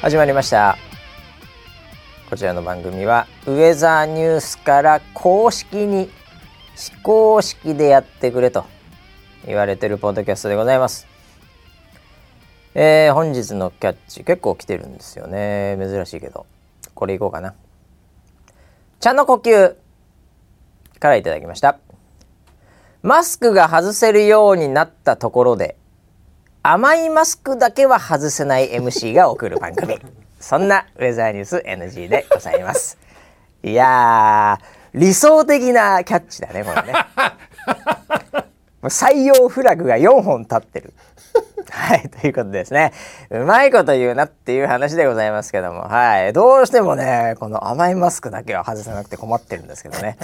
始まりました。こちらの番組はウェザーニュースから公式に非公式でやってくれと言われてるポッドキャストでございます。えー、本日のキャッチ結構来てるんですよね。珍しいけど。これいこうかな。茶の呼吸からいただきました。マスクが外せるようになったところで甘いマスクだけは外せない MC が送る番組。そんなウェザーニュース NG でございます。いや理想的なキャッチだねこれね。採用フラグが4本立ってるはい、ということですね。うまいこと言うなっていう話でございますけども、はい。どうしてもね、この甘いマスクだけは外さなくて困ってるんですけどね。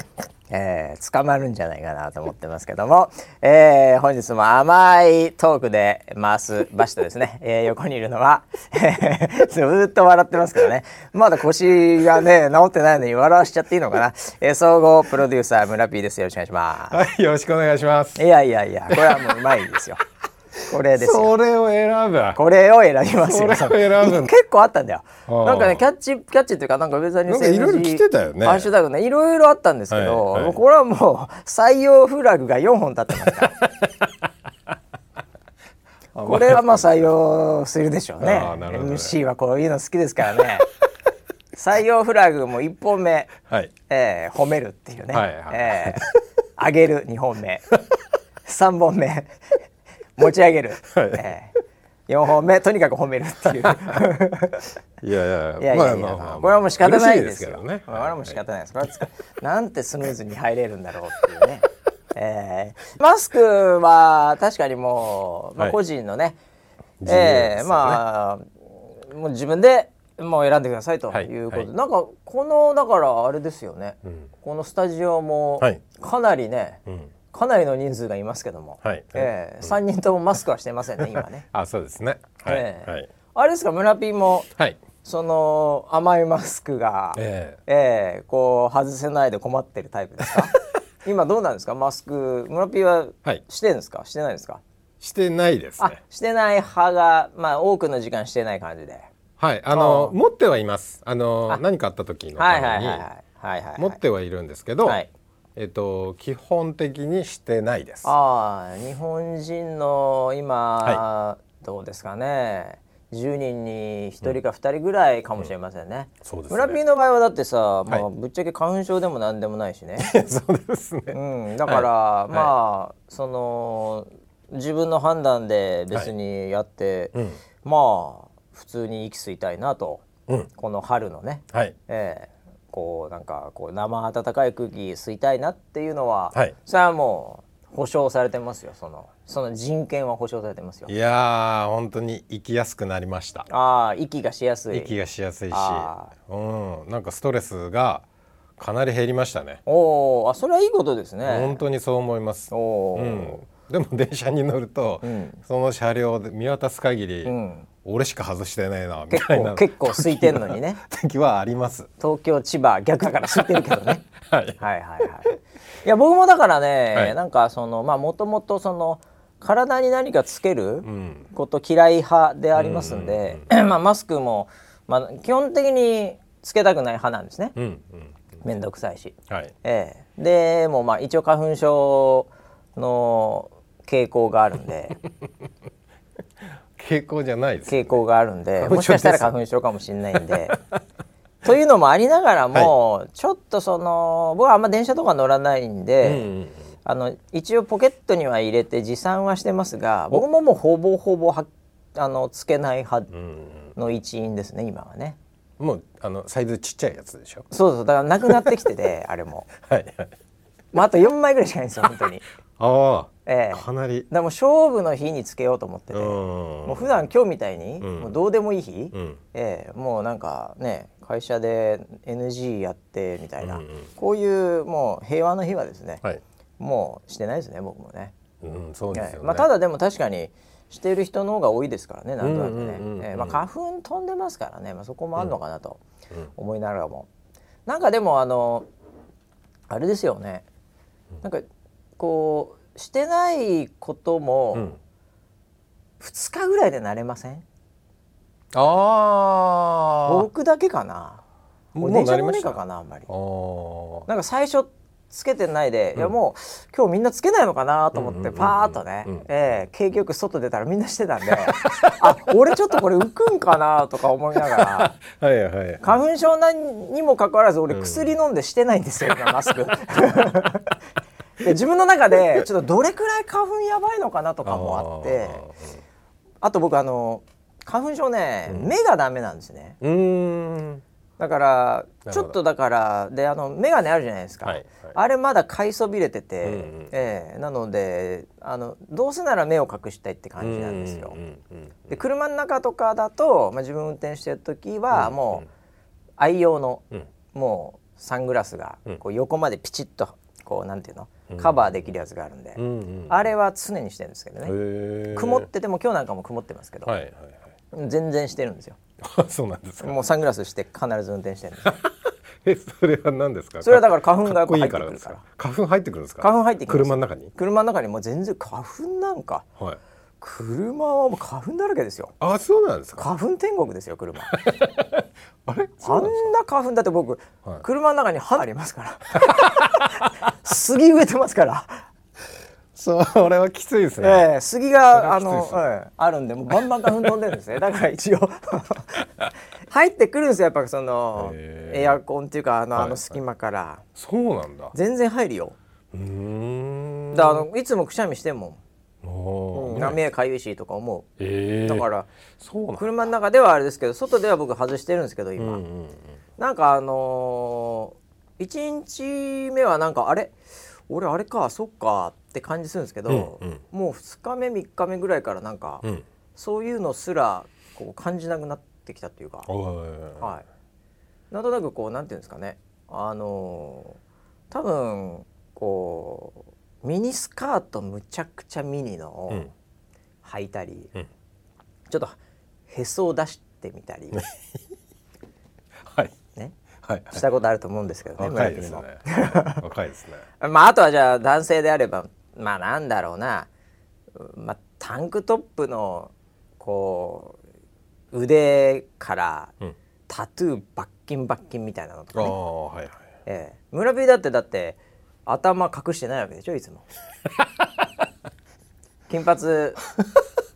えー、捕まるんじゃないかなと思ってますけども、えー、本日も甘いトークで回す場所とですね、えー、横にいるのは、ずっと笑ってますけどね、まだ腰がね、治ってないのに笑わしちゃっていいのかな、えー、総合プロデューサー村 P です。よろしくお願いします。はい、よろしくお願いします。いやいやいや、これはもううまいですよ。これですそれを選ぶ。これを選びますよ。それを選ぶ。結構あったんだよ。なんかねキャッチキャッチっていうかなんか別にいろいろ来てたよね。ハッシュタグねいろいろあったんですけど、はいはい、これはもう採用フラグが4本立ってますから。これはまあ採用するでしょうね。MC はこういうの好きですからね。採用フラグも1本目、はい、えー、褒めるっていうね、はいはい、えー、上げる2本目。3本目持ち上げる、はい、えー、4本目とにかく褒めるっていう。いやいやいやまあまあまあ、これはもう仕方ないですよ。ね。これはもう仕方ないです、はなんてスムーズに入れるんだろうっていうね。えー、マスクは確かにもう、まあ、個人のね、はい、えー、まあもう自分でもう選んでくださいとい。うこと。で、はいはい、なんかこのだからあれですよね、うん、このスタジオもかなりね、うんかなりの人数がいますけども、はい。えー、3人ともマスクはしてませんね今ね。あそうですね。はい、えー、はい、あれですか村ピーも、はい、その甘いマスクが、えー、えー、こう外せないで困ってるタイプですか？今どうなんですか？マスク村ピーはしてるんですか、はい、してないですか？してないですね。してない派がまあ多くの時間してない感じで。はい。あの持ってはいます。あの何かあった時のために。持ってはいるんですけど、はい、えっと、基本的にしてないです。ああ、日本人の今、はい、どうですかね。10人に1人か2人ぐらいかもしれませんね。うん、ね。村 P の場合はだってさ、まあ、ぶっちゃけ花粉症でも何でもないしね。そうですね、うん、だから、はい、まあ、その自分の判断で別にやって、はい。うん、まあ普通に息吸いたいなと、うん、この春のね、はい。えこうなんかこう生温かい空気吸いたいなっていうのは、はい、それはもう保証されてますよ。そのその人権は保証されてますよ。いや本当に生きやすくなりました。ああ息がしやすい。息がしやすいし。うん。なんかストレスがかなり減りましたね。おおあそれはいいことですね。本当にそう思います。おお、うん、でも電車に乗ると、うん、その車両で見渡す限り、うん俺しか外してないなみたいな。結構空いてんのにね。時はあります。東京千葉逆だから空いてるけどね、はい、はいはいはい。いや僕もだからね、はい、なんかそのまあもともとその体に何かつけること嫌い派でありますんで、うん、まあマスクも、まあ、基本的につけたくない派なんですね、うんうん、めんどくさいし、はい。えー、でもまあ一応花粉症の傾向があるんで 傾向じゃない傾向があるんで もしかしたら花粉症かもしれないんで。というのもありながらも、はい、ちょっとその僕はあんま電車とか乗らないんで、うんうん、あの一応ポケットには入れて持参はしてますが僕ももうほぼほぼはあのつけない派の一員ですね今はね。もうあのサイズちっちゃいやつでしょ？そうそうだからなくなってきててあれも。はいはい。まああと4枚ぐらいしかないんですよ本当に。ああ。ええ、かなり。でも勝負の日につけようと思ってて、もう普段今日みたいに、もうどうでもいい日、うん、ええ、もうなんかね会社で NG やってみたいな、うんうん、こういうもう平和の日はですね、はい、もうしてないですね僕もね。うん、そうまあ、ただでも確かにしている人の方が多いですからねなんとなくね、えまあ、花粉飛んでますからね、まあ、そこもあるのかなと思いながらも、うん、なんかでもあのあれですよね。なんかこうしてないことも2日ぐらいで慣れません？あ僕だけかな？もう電車のかなあんまり。なんか最初つけてないで、うん、いやもう今日みんなつけないのかなと思ってパーッとね、うん、えー、景気よく外出たらみんなしてたんで あ俺ちょっとこれ浮くんかなとか思いながら はいはい、花粉症にもかかわらず俺薬飲んでしてないんですよ、うん、マスク。で自分の中でちょっとどれくらい花粉やばいのかなとかもあってあと僕あの花粉症ね、目がダメなんですね。うん。だからちょっとだからであの眼鏡あるじゃないですか、はいはい、あれまだ買いそびれてて、うんうん、えー、なのであのどうせなら目を隠したいって感じなんですよ。で車の中とかだと、まあ、自分運転してる時はもう愛用の、うん、もうサングラスがこう横までピチッとこうなんていうの？カバーできるやつがあるんで、うんうん、あれは常にしてるんですけどね。曇ってても今日なんかも曇ってますけど、はいはいはい、全然してるんですよ。そうなんですか。もうサングラスして必ず運転してる えそれは何ですか？それはだから花粉が入ってくるから。花粉入ってくるんですか？花粉入ってくる車の中に？車の中にもう全然花粉なんか、はい、車はもう花粉だらけですよ。あそうなんですか？花粉天国ですよ車。あれ？あんな花粉だって僕、はい、車の中に花ありますから。杉植えてますから。それはきついですね。えー、杉があの、うん、あるんでもうバンバン花粉飛んでるんですね。だから一応。入ってくるんですよやっぱそのエアコンっていうかあの,、あの隙間から、はいはい。そうなんだ。全然入るよ。うん。だあのいつもくしゃみしてもうん、目かゆいしとか思う、え。ー、だから車の中ではあれですけど外では僕外してるんですけど今、うんうんうん、なんかあのー、1日目はなんかあれ？俺あれかそっかって感じするんですけど、うんうん、もう2日目3日目ぐらいからなんか、うん、そういうのすらこう感じなくなってきたっていうか、はい、なんとなくこうなんていうんですかね。あのー、多分こうミニスカートむちゃくちゃミニのを履いたり、うん、ちょっとへそを出してみたり。はい、したことあると思うんですけどね若いですね。若いですね。まああとはじゃあ男性であればまあなんだろうな、まあ、タンクトップのこう腕からタトゥーバッキンバッキンみたいなのとかね、はいはい。ええ、村 P だってだって頭隠してないわけでしょいつも。金髪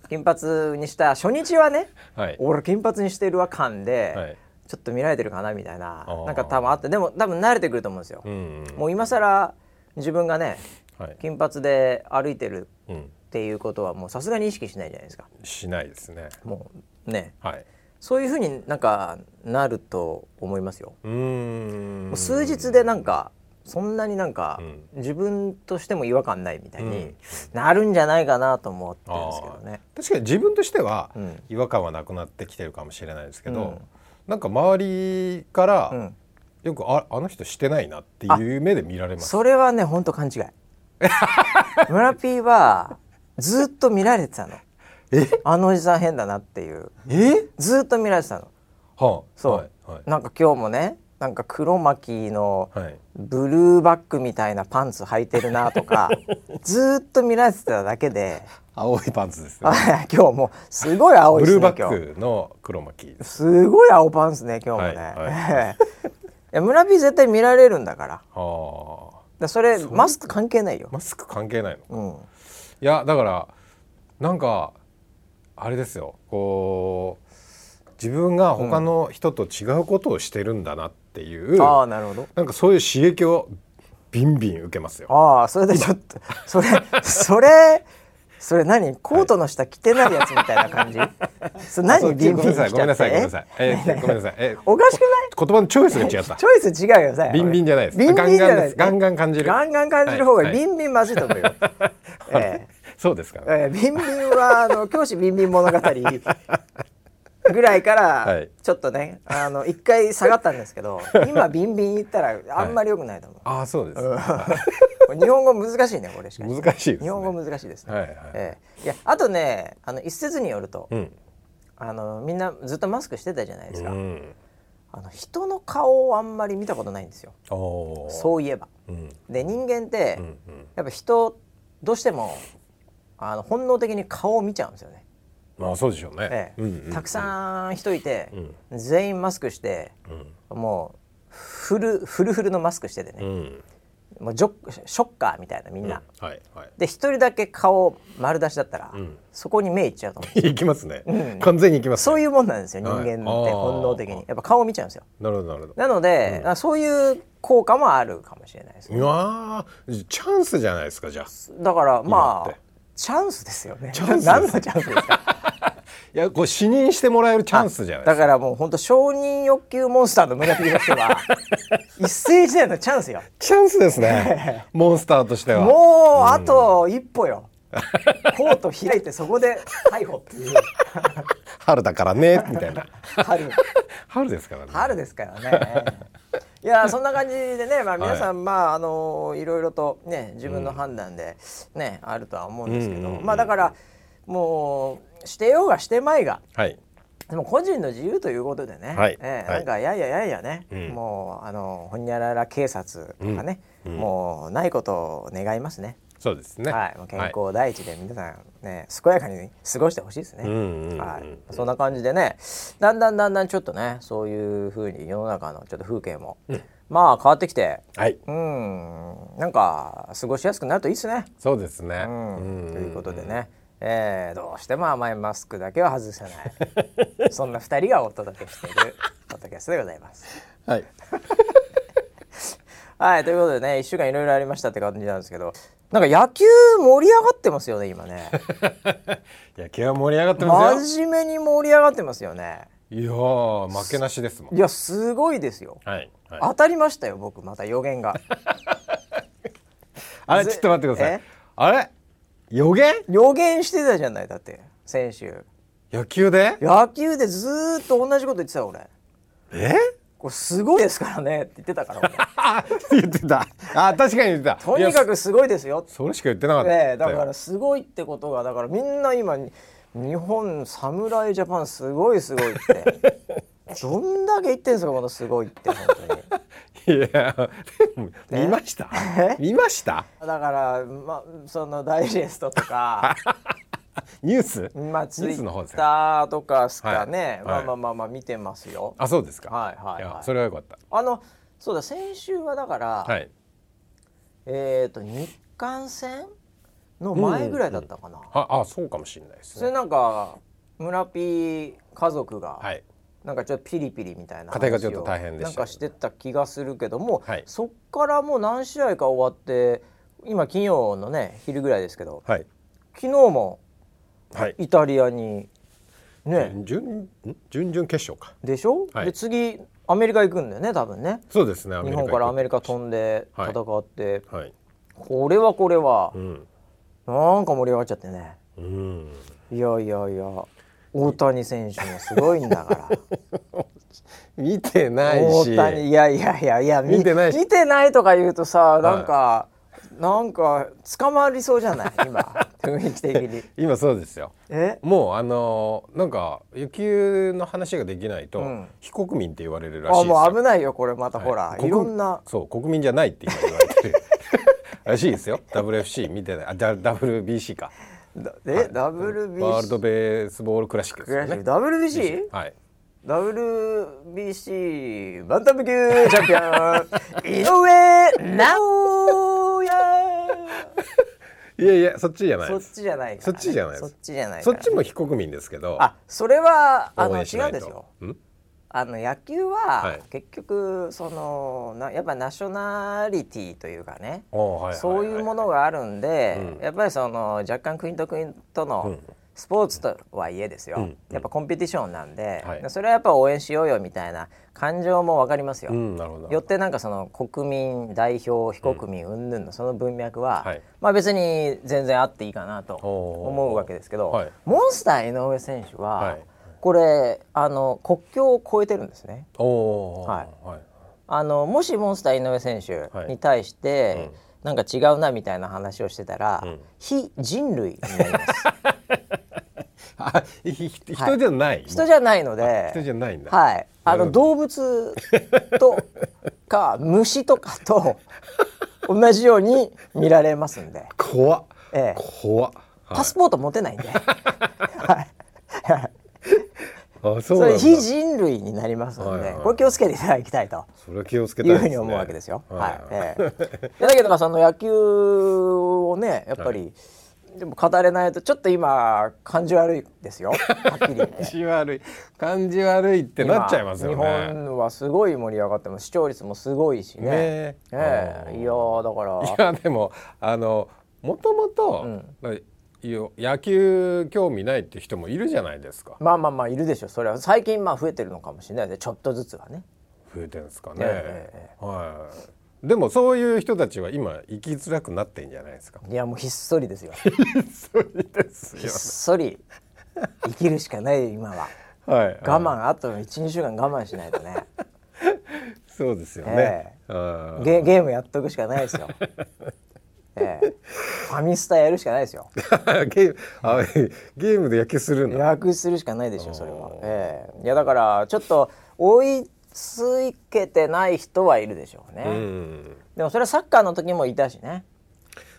金髪にした初日はね、はい、俺金髪にしてるわ感で、はい。ちょっと見られてるかなみたいななんか多分あってでも多分慣れてくると思うんですよ。うんうん、もう今更自分がね、はい、金髪で歩いてるっていうことはもうさすがに意識しないじゃないですか。しないですね。もうね、はい、そういうふうになんかなると思いますよ。うん。数日でなんかそんなになんか、自分としても違和感ないみたいになるんじゃないかなと思ってるんですけどね。確かに自分としては違和感はなくなってきてるかもしれないですけど、うん。なんか周りから、うん、よくああの人してないなっていう目で見られます。それはね本当勘違い。村 P はずっと見られてたの。え？あのおじさん変だなっていう。え？ずっと見られてたの。はあ。そう、はい。はい、なんか今日もねなんか黒巻きのブルーバックみたいなパンツ履いてるなとか、ずっと見られてただけで。青いパンツですね。今日もすごい青いですねブルーバックの黒巻。きすごい青パンツね今日もね、はいはい、いや村 P 絶対見られるんだから。だそれマスク関係ないよ。マスク関係ないの、うん、いやだからなんかあれですよ。こう自分が他の人と違うことをしてるんだなっていう、うん、あなるほど。なんかそういう刺激をビンビン受けますよ。ああそれでちょっとそれそれそれ何？コートの下着てないやつみたいな感じ、はい、それ何？ビンビンしちゃって？ごめんなさいごめんなさい、えー、ごめんなさい、えー、おかしくない？言葉のチョイスが違った。チョイス違うよさビンビンじゃないです。ビンビンじゃないガンガン感じる。ガンガン感じる方がビンビンまずいと思うよ、はいえー、そうですか、ね、えー、ビンビンはあの教師ビンビン物語ぐらいからちょっとね、はい、あの一回下がったんですけど今ビンビン言ったらあんまりよくないと思う、はい、あそうです、日本語難しいねこれしか。難しい、ね、日本語難しいですね、はいはい。えー、いやあとねあの一説によると、うん、あのみんなずっとマスクしてたじゃないですか、うん、あの人の顔をあんまり見たことないんですよ。そういえば、うん、で人間って、うんうん、やっぱ人どうしてもあの本能的に顔を見ちゃうんですよねまあそうでしょうね、たくさん人いて、うん、全員マスクして、うん、もうフルフルフルのマスクしててね、うん、もうジョショッカーみたいなみんな、うん、はいはい、で一人だけ顔丸出しだったら、そこに目いっちゃうと思う。いきますね、完全にいきます、ね、そういうもんなんですよ人間って本能的に。やっぱ顔見ちゃうんですよ。なるほどなるほど。なので、そういう効果もあるかもしれないですね。うわチャンスじゃないですかじゃあ。だからまあチャンスですよね。何のチャンスですか？いやこれ視認してもらえるチャンスじゃないだからもう本当承認欲求モンスターの村木としては 一世時代のチャンスよ。チャンスですね。モンスターとしては。もうあと一歩よ、コート開いてそこで逮捕っていう。春だからねみたいな。春。春ですからね。春ですからね。いやそんな感じでね、まあ、皆さん、はい、まああのいろいろとね自分の判断でね、うん、あるとは思うんですけど、うんうんうん、まあだからもうしてようがしてまいが、はい、でも個人の自由ということでね、はい。えー、なんかやいややいやね、はい、もうあのほにゃらら警察とかね、うん、もうないことを願いますね。そうですね。はい、健康第一で皆さんね、健やかに過ごしてほしいですね。はい、そんな感じでね、だんだんだんだんちょっとね、そういうふうに世の中のちょっと風景も、うん、まあ変わってきて、はい、うん、なんか過ごしやすくなるといいですね。そうですね。うん、ということでね。えー、どうしても甘いマスクだけは外せない。そんな2人がお届けしているポッドキャストでございます。はい。はいということでね1週間いろいろありましたって感じなんですけどなんか野球盛り上がってますよね今ね。野球は盛り上がってますよ。真面目に盛り上がってますよね。いや負けなしですもん。いやすごいですよ、はいはい、当たりましたよ僕また予言が。あれちょっと待ってください。あれ？予言？予言してたじゃないだって。先週。野球で？野球でずっと同じこと言ってた俺。え？これすごいですからね。って言ってたから 言ってた。あ確かに言ってた。とにかくすごいですよ。それしか言ってなかった、ね、だからすごいってことがだからみんな今日本侍ジャパンすごいすごいって どんだけ言ってんすかこのすごいって本当に。いや見ました？見ました？だからまそのダイジェストとか。ニュース？まあツイッターとかすかね、はい、まあまあまあまあ見てますよ。あそうですか。はいはい、はい、それはよかった。あのそうだ先週はだから、はい、えっ、ー、と日韓戦の前ぐらいだったかな、うん、ああそうかもしれないですね。それなんか村ピー家族が、はい、なんかちょっとピリピリみたいな家庭がちょっと大変でなんかしてた気がするけども、はい、そっからもう何試合か終わって今金曜のね昼ぐらいですけど、はい、昨日もイタリアにね。準準々決勝か。でしょ、はい、で次アメリカ行くんだよね多分ね。そうですね日本からアメリカ飛んで戦って、はい、これはこれは、うん、なんか盛り上がっちゃってね、うん、いやいやいや大谷選手もすごいんだから。見てないし。大谷いやいやいやいや見てない見てないとか言うとさなんか、はい、なんか捕まりそうじゃない？今 雰囲気的に。今そうですよ。え？もうあのー、なんか野球の話ができないと、うん、非国民って言われるらしいですよ。あもう危ないよこれまた、ほらいろんな。そう国民じゃないって今言われてる。らしいですよ。WFC 見てない。あ WBC かえ、はい、WBC ワールドベースボールクラシックですよね。WBC? はい。WBC バンタム級チャンピオン。井上尚弥。いやいやそっちじゃない。そっちじゃない、ね、そっちじゃないそっちじゃないそっちも非国民ですけど。あそれはあの違うんですよあの野球は結局そのなやっぱナショナリティというかね、そういうものがあるんで、やっぱりその若干国と国とのスポーツとはいえですよ、やっぱコンペティションなんで、それはやっぱ応援しようよみたいな感情も分かりますよ。よってなんかその国民代表非国民云々のその文脈は、まあ別に全然あっていいかなと思うわけですけど、モンスター井上選手は、これあの国境を越えてるんですね。はい、はい、あのもしモンスター井上選手に対して、はいうん、なんか違うなみたいな話をしてたら、うん、非人類になります。人じゃない、はい、人じゃないので人じゃないんだ。はい。あの動物とか虫とかと同じように見られますんで。怖っ、ええ、怖っ、パスポート持てないんで、はいあそうなんだ。非人類になりますので、はいはい、これ気をつけていただきたいと。それ気をつけたい、ね、いうふうに思うわけですよ。はい、はい。えー、だけどその野球をねやっぱり、はい。でも語れないとちょっと今感じ悪いですよ。はっきり言って。感じ悪い。感じ悪いってなっちゃいますよね。日本はすごい盛り上がってます。視聴率もすごいしね。ね。ええ。いやだから。いやでもあのもともと野球興味ないって人もいるじゃないですか。まあまあまあいるでしょそれは最近まあ増えてるのかもしれないでちょっとずつはね。増えてるんですかね。えー、はい。でもそういう人たちは今生きづらくなってんじゃないですか。いやもうひっそりですよ。ひっそりですよ。ひっそり。生きるしかない今は、はい、我慢あと12週間我慢しないとね。そうですよね、えー、ゲゲームやっとくしかないですよ ええ、ファミスタやるしかないですよ。ゲームあ ゲームで野球するの。野球するしかないでしょそれは。ええ、いやだからちょっと追いついけてない人はいるでしょうね、うん、でもそれはサッカーの時もいたしね。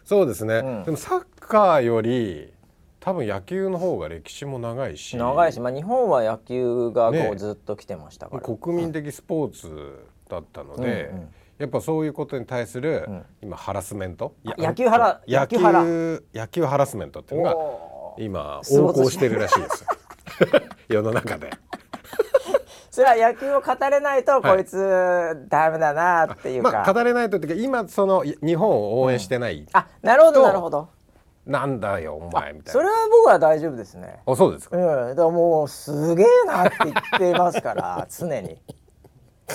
そうですね、うん、でもサッカーより多分野球の方が歴史も長いし。長いし、まあ、日本は野球がこうずっと来てましたから、ね、国民的スポーツだったので、うんうん、やっぱそういうことに対する、うん、今ハラスメント？野球ハラ野球野球ハラスメントっていうのが今横行してるらしいです 世の中で。それは野球を語れないとこいつダメだなっていうか、まあ、語れないとっていうか今その日本を応援してない、うん、あなるほどなるほど。なんだよお前みたいな。それは僕は大丈夫ですね。あそうですか、うん、だからもうすげえなって言ってますから常に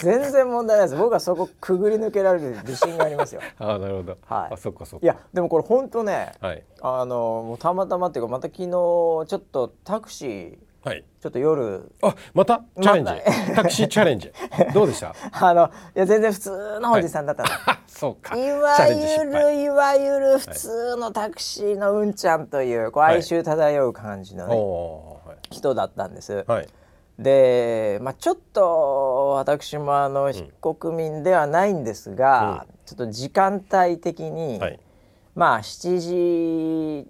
全然問題ないです。僕はそこくぐり抜けられる自信がありますよ。あなるほど。はい。あそっかそっか。いやでもこれ本当ね、はい、あのもうたまたまっていうかまた昨日ちょっとタクシーはい、ちょっと夜。あまた？チャレンジ、タクシーチャレンジ。どうでした？あのいや全然普通のおじさんだったの、はい、そうか。いわゆるいわゆる普通のタクシーのうんちゃんというこう哀愁漂う感じのね、はい、人だったんです、はい、で、まあ、ちょっと私もあの非国民ではないんですが、うん、ちょっと時間帯的に、はい、まあ7時、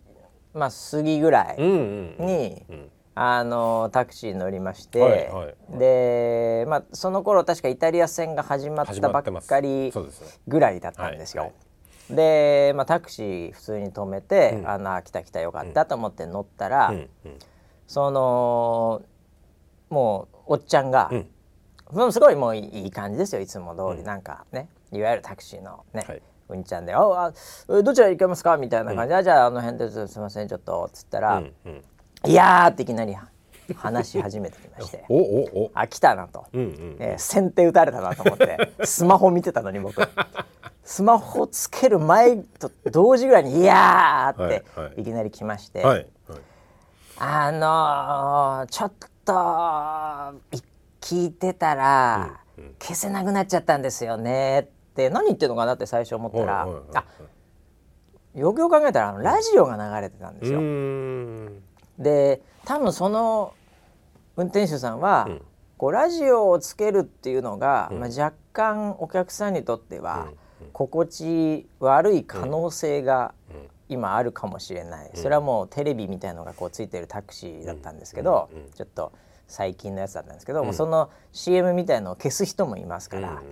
まあ、過ぎぐらいに、あのタクシー乗りまして、はいはい、で、まあ、その頃確かイタリア戦が始まったばっかりぐらいだったんですよ。で、まあ、タクシー普通に止めて、うん、あの来た来たよかったと思って乗ったら、そのもうおっちゃんが、うん、すごいもういい感じですよいつも通り、なんかねいわゆるタクシーのね、はい、うんちゃんで「ああどちら行けますか?」みたいな感じで、じゃああの辺ですいませんちょっと」っつったら。うんうんいやっていきなり話し始めてきまして おおおあ来たなと、うんうん、えー、先手打たれたなと思ってスマホ見てたのに僕。スマホつける前と同時ぐらいに「いやー!」っていきなり来まして、はいはい、あのー、ちょっと聞いてたら、消せなくなっちゃったんですよね。って何言ってるのかなって最初思ったら、あよくよく考えたらあのラジオが流れてたんですよ。で多分その運転手さんは、うん、こうラジオをつけるっていうのが、うん、まあ、若干お客さんにとっては、心地悪い可能性が今あるかもしれない、それはもうテレビみたいのがこうついてるタクシーだったんですけど、ちょっと最近のやつだったんですけど、もうその CM みたいのを消す人もいますから、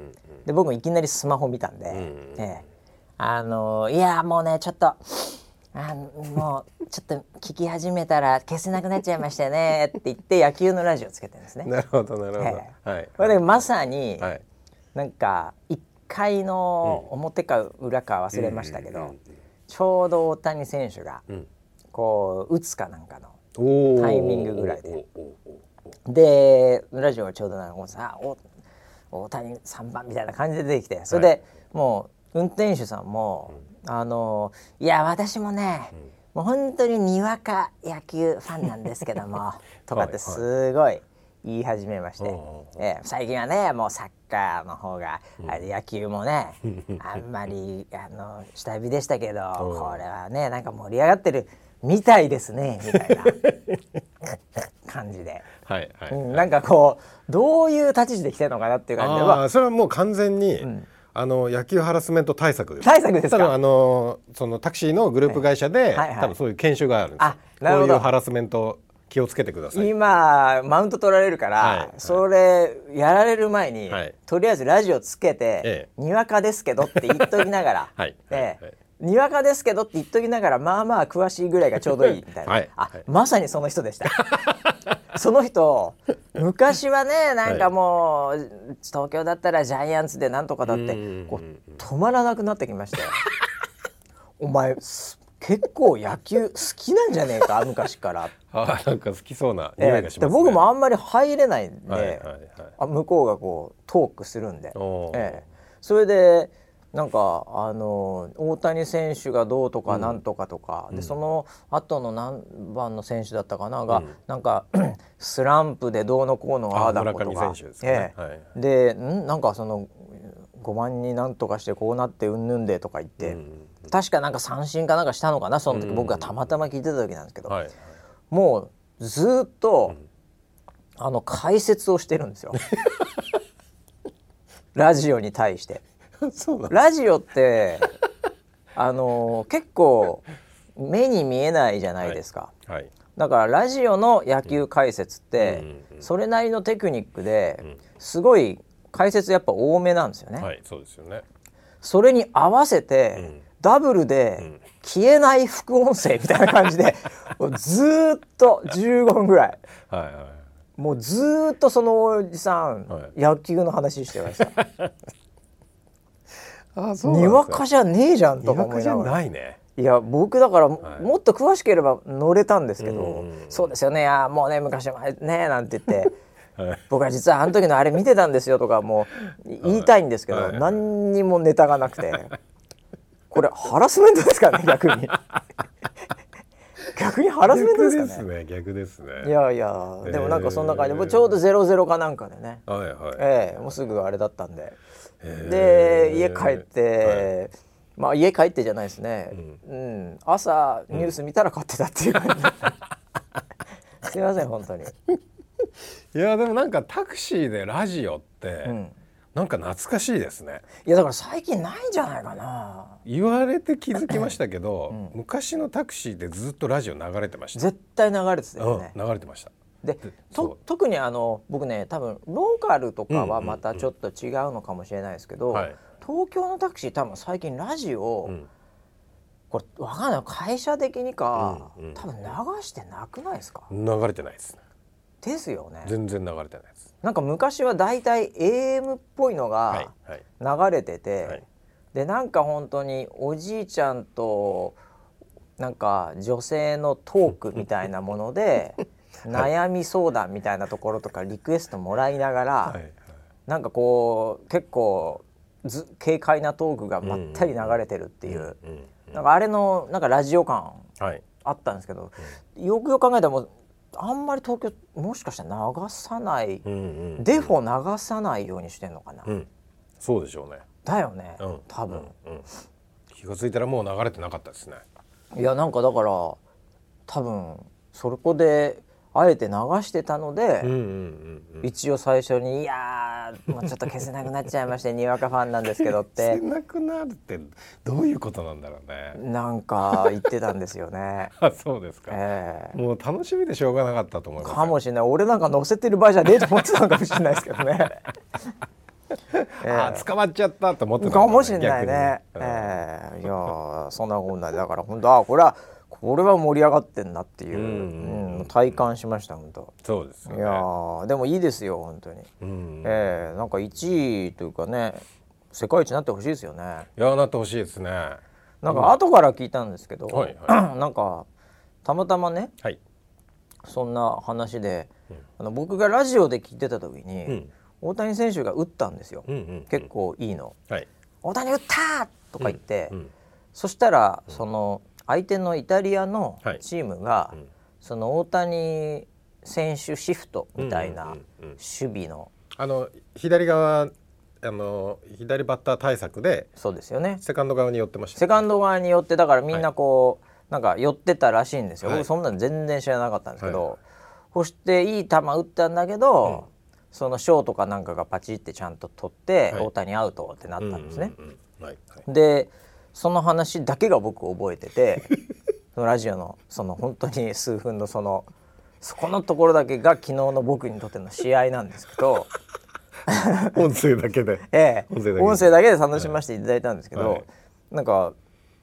で僕もいきなりスマホ見たんで、ええ、あのいやもうねちょっと。あもうちょっと聞き始めたら消せなくなっちゃいましたねって言って野球のラジオつけてるんですね。なるほどなるほど。はい。これでまさに、はい、なんか1階の表か裏か忘れましたけど、ちょうど大谷選手がこう打つかなんかのタイミングぐらいで。でラジオがちょうどなんかさ大谷3番みたいな感じで出てきてそれでもう運転手さんも、あのいや私もね、もう本当ににわか野球ファンなんですけども とかってすごい言い始めまして、えー、最近はねもうサッカーの方が、うん、あれ野球もね あんまりあの下火でしたけどこれはねなんか盛り上がってるみたいですねみたいな。感じで、はいはい、うん、なんかこうどういう立ち位置で来てるのかなっていう感じで。あそれはもう完全に、うん。あの野球ハラスメント対策対策ですか？あのそのタクシーのグループ会社で、はいはい。はい、多分そういう研修があるんですこういうハラスメント気をつけてください。今マウント取られるから、はい、それやられる前に、はい、とりあえずラジオつけて、ええ、にわかですけどって言っときながら、はい。ええ。にわかですけどって言っときながらまあまあ詳しいぐらいがちょうどいいみたいな、はい、あ、まさにその人でした。その人昔はねなんかもう、東京だったらジャイアンツでなんとかだってこう止まらなくなってきましたよ。お前結構野球好きなんじゃねえか 昔から。あなんか好きそうな匂いがします、ね、僕もあんまり入れないんで、はいはいはい、あ向こうがこうトークするんで、ええ、それでなんかあの大谷選手がどうとかなんとかとか、うん、でその後の何番の選手だったかなが、うん、なんか スランプでどうのこうのああだことか。で、ね。はい、でん？なんかその5番になんとかしてこうなってうんぬんでとか言って、うん、確かなんか三振かなんかしたのかなその時。僕がたまたま聞いてた時なんですけど、はい、もうずっと、あの解説をしてるんですよ。ラジオに対して。ラジオってあの結構目に見えないじゃないですか、はい。はい、だからラジオの野球解説って、それなりのテクニックですごい解説やっぱ多めなんですよね。はい、そうですよね。それに合わせて、ダブルで消えない副音声みたいな感じでずっと15分ぐらい。はいはい。もうずっとそのおじさん、はい、野球の話してました。あそうにわかじゃねえじゃんとか思いながら。ないね。いや僕だから、はい、もっと詳しければ乗れたんですけど、そうですよね。やもうね昔はねなんて言って、はい、僕は実はあの時のあれ見てたんですよとかもう言いたいんですけど、はい、何にもネタがなくてこれハラスメントですかね 逆に。逆にハラスメントですかね。逆ですねいやいやでもなんかそんな感じ。で、ちょうどゼロゼロかなんかでね、はいはい、ええもうすぐあれだったんで。で家帰って、はい、まあ家帰ってじゃないですね、うん、うん、朝ニュース見たら買ってたっていう感じ、うん、すいません本当に。いやでもなんかタクシーでラジオって、うん、なんか懐かしいですね。いやだから最近ないんじゃないかな。言われて気づきましたけど、うん、昔のタクシーでずっとラジオ流れてました絶対流れてたよね、流れてました。でと特にあの僕ね多分ローカルとかはまたちょっと違うのかもしれないですけど、東京のタクシー多分最近ラジオ、うん、これ分かんない。会社的にか、うんうん、多分流してなくないですか？流れてないですね。ですよね。全然流れてないなんか昔はだいたい AM っぽいのが流れてて、はい。はい、でなんか本当におじいちゃんとなんか女性のトークみたいなもので 悩み相談みたいなところとかリクエストもらいながら、はい、なんかこう結構ず軽快なトークがまったり流れてるっていう、なんかあれのなんかラジオ感あったんですけど、よくよく考えたらもうあんまり東京もしかしたら流さない、デフォ流さないようにしてんのかな、うん、そうでしょうね。だよね、うん、多分、気が付いたらもう流れてなかったですね。いやなんかだから多分そこであえて流してたので、うんうんうんうん、一応最初に「いやもうちょっと消せなくなっちゃいまして にわかファンなんですけど」って。消せなくなるってどういうことなんだろうね。なんか言ってたんですよね。あそうですか、えー、もう楽しみでしょうがなかったと思います。かもしれない。俺なんか乗せてる場合じゃねえと思ってたのかもしれないですけどね。えー、あ捕まっちゃったと思ってた、ね、かもしれないね、えー、いやそんなこんなだから本当あこれはこれは盛り上がってんなっていう、うんうん、体感しました本当。そうです、ね、いやでもいいですよ本当に、うん、えー、なんか1位というかね世界一になってほしいですよね。いやなってほしいですね。なんか後から聞いたんですけど、はいはい、なんかたまたまね、はい、そんな話で、うん、あの僕がラジオで聞いてた時に、うん、大谷選手が打ったんですよ、うんうんうん、結構いいの、はい、大谷打ったとか言って、うんうん、そしたらその、相手のイタリアのチームが、はいうん、その大谷選手シフトみたいな守備の、あの左側あの左バッター対策でそうですよね。セカンド側に寄ってました、ね、セカンド側に寄ってだからみんなこう、はい、なんか寄ってたらしいんですよ、はい、僕そんなの全然知らなかったんですけど、はい、そしていい球打ったんだけど、うん、そのショートかなんかがパチってちゃんと取って、大谷アウトってなったんですね。でその話だけが僕覚えてて そのラジオのその本当に 数分のそのそこのところだけが昨日の僕にとっての試合なんですけど音声だけで、ええ、音声だけで。楽しませていただいたんですけど、はい、なんか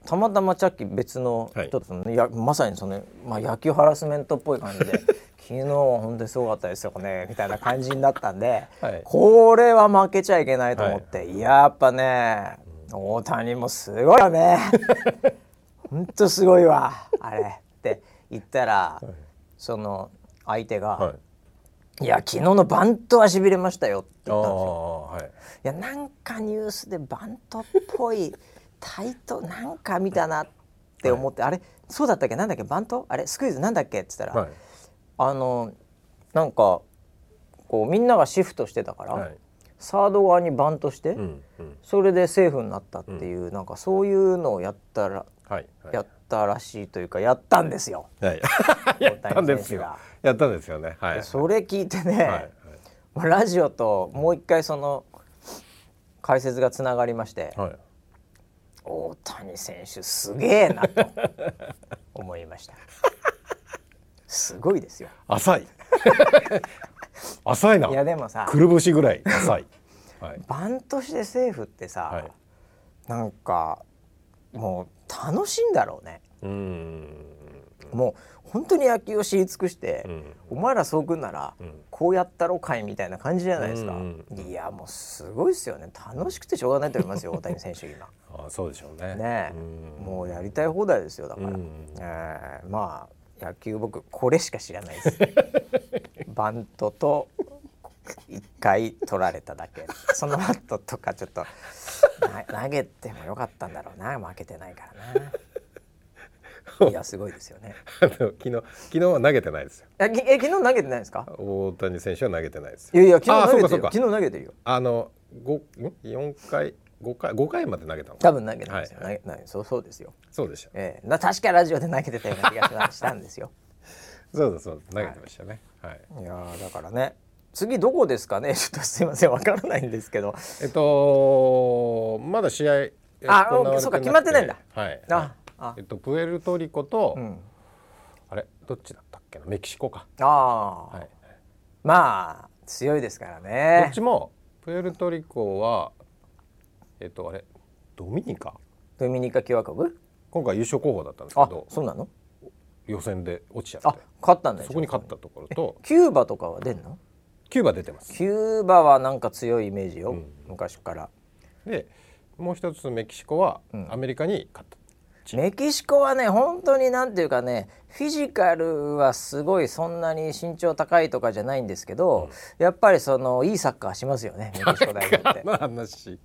たまたまさっき別の人と、はい、やまさにその、まあ、野球ハラスメントっぽい感じで昨日は本当にすごかったですよねみたいな感じになったんで、はい、これは負けちゃいけないと思って、はい、やっぱね大谷もすごいよね。本当すごいわ あれ。って言ったら、はい、その相手が、い。や昨日のバントはしびれましたよ」って言ったんですよ。はい、いやなんかニュースでバントっぽい タイトなんか見たなって思って、はい、あれそうだったっけ？なんだっけ？バント？あれ？スクイズなんだっけ？って言ったら、はい、あのなんかこうみんながシフトしてたから、はい、サード側にバントして、それでセーフになったっていう、うん、なんかそういうのをやったら、はいはい、やったらしいというかやったんですよ。はい、やったんですよ。やったんですよね。はい、それ聞いてね、はいはい、ラジオともう一回その解説がつながりまして、はい、大谷選手すげえなと思いました。すごいですよ。浅い。浅いな。いやでもさ、くるぶしぐらい浅い。はい、バントしてセーフってさ、はい、なんかもう楽しいんだろうね。うん。もう本当に野球を知り尽くして、うん、お前らそうくんなら、うん、こうやったろかいみたいな感じじゃないですか、うんうん、いやもうすごいですよね。楽しくてしょうがないと思いますよ 大谷選手今。あそうでしょうね。ね、もうやりたい放題ですよだから、うん、えー、まあ野球僕これしか知らないです バントと1回取られただけその後とかちょっと投げてもよかったんだろうな負けてないからな。いやすごいですよね。昨日昨日は投げてないですよ。ええ昨日投げてないですか？大谷選手は投げてないですいやいや昨日投げてる昨日投げてるよ。あの五四回五回五回まで投げたの。多分投げてますよ。はい、投げそうそうですよ。そうでしょ。ええ。ー、確かラジオで投げてたような気がしたんですよ。そうだそうだ。投げてましたね。はい。はい、いやだからね。次どこですかね？ちょっとすいませんわからないんですけど。えっとまだ試合あそうか決まってないんだ。はい。あ。えっと、プエルトリコと、うん、あれ？どっちだったっけな？メキシコか。ああ、はい、まあ強いですからね。どっちもプエルトリコはえっとあれ？ドミニカ？ドミニカ共和国？今回優勝候補だったんですけどそうなの？予選で落ちちゃって。勝ったんだそこに勝ったところとキューバとかは出んの？キューバ出てます。キューバはなんか強いイメージよ、うん、昔から。でもう一つメキシコはアメリカに勝った、メキシコはね本当になんていうかねフィジカルはすごいそんなに身長高いとかじゃないんですけど、うん、やっぱりそのいいサッカーしますよねメキシコ代表って。話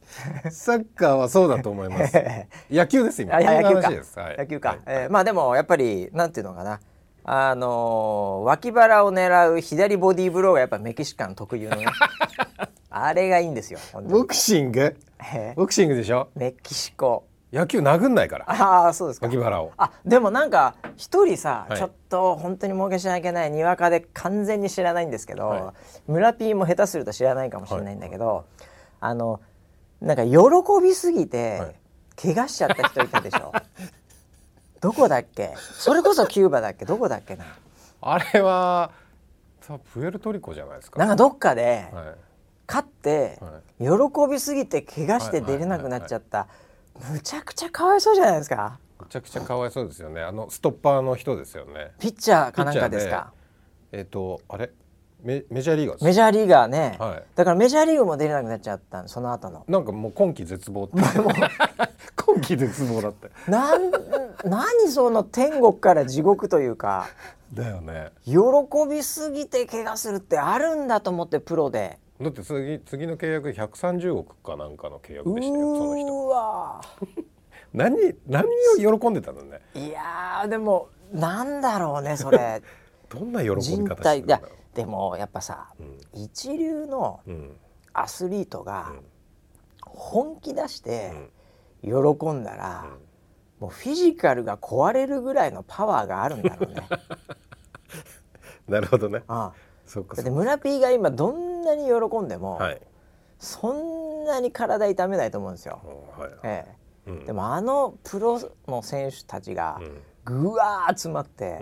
サッカーはそうだと思います。野球です今。野球か。はい、野球か。はい、えー、まあでもやっぱりなんていうのかな。あのー、脇腹を狙う左ボディーブローがやっぱメキシカン特有のね あれがいいんですよボクシング？ボクシングでしょ？メキシコ野球殴んないから。ああそうですか。脇腹を。あでもなんか一人さ、はい、ちょっと本当に儲けしなきゃいけないにわかで完全に知らないんですけど、はい、村 P も下手すると知らないかもしれないんだけど、はい、あのなんか喜びすぎて、怪我しちゃった人いたでしょ。どこだっけ？それこそキューバだっけ？どこだっけな？あれはプエルトリコじゃないですか。なんかどっかで、勝って、喜びすぎて怪我して出れなくなっちゃった、むちゃくちゃかわいそうじゃないですか。むちゃくちゃかわいそうですよね。あのストッパーの人ですよね。ピッチャーかなんかですか。えっ、ー、とあれ？メメジャーリーガーメジャーリーガーね、はい、だからメジャーリーグも出れなくなっちゃったその後の。なんかもう今季絶望って。今季絶望だってなん何その天国から地獄というか。だよね。喜びすぎて怪我するってあるんだと思ってプロでだって次次の契約130億かなんかの契約でしたよその人。う わ何何を喜んでたのね？いやでもなんだろうねそれ。どんな喜び方してるんだろう。でもやっぱさ、うん、一流のアスリートが本気出して喜んだら、うん、もうフィジカルが壊れるぐらいのパワーがあるんだろうね。なるほどね。ああそっか。で村 P が今どんなに喜んでも、はい、そんなに体痛めないと思うんですよ。はい。ええ、うん、でもあのプロの選手たちがぐわー集まって、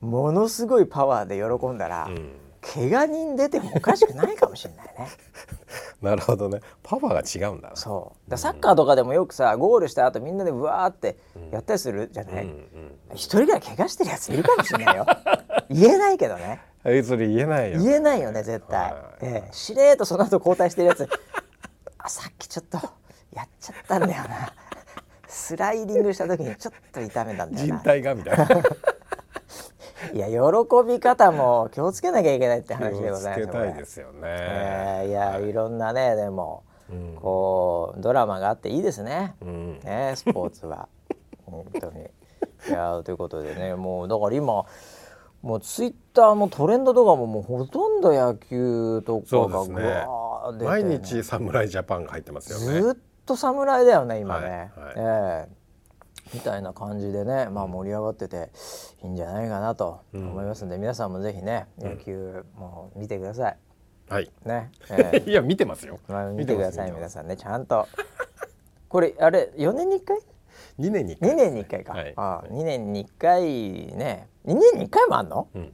ものすごいパワーで喜んだら、うん、怪我人出てもおかしくないかもしれないね。なるほどね。パワーが違うんだそう。だサッカーとかでもよくさゴールした後みんなでうわーってやったりするじゃない、うんうんうん、一人ぐらい怪我してるやついるかもしれないよ。言えないけどねあいつに言えないよ、ね、言えないよね絶対、ええ、しれーとその後交代してるやつ。あさっきちょっとやっちゃったんだよな。スライディングした時にちょっと痛めたんだよな。人体がみたいな。いや喜び方も気をつけなきゃいけないって話でございます。気をつけたいですよね。えー、いや、はい、いろんなねでも、うん、こうドラマがあっていいですね。うん、ねスポーツは。本当に。いやということでねもうだから今もうツイッターもトレンドとかももうほとんど野球とかがぐわー出て、ね、毎日侍ジャパンが入ってますよね。ずっと侍だよね今ね。はいはい、えーみたいな感じでね、まあ、盛り上がってていいんじゃないかなと思いますんで、うん、皆さんもぜひね野球も見てください。はい。ね。えー、いや見てますよ。まあ見てください皆さんねちゃんと。これあれ4年に1回？2年に1回、2年に1回か、はい、あ2年に1回ね。2年に1回もあんの、うん、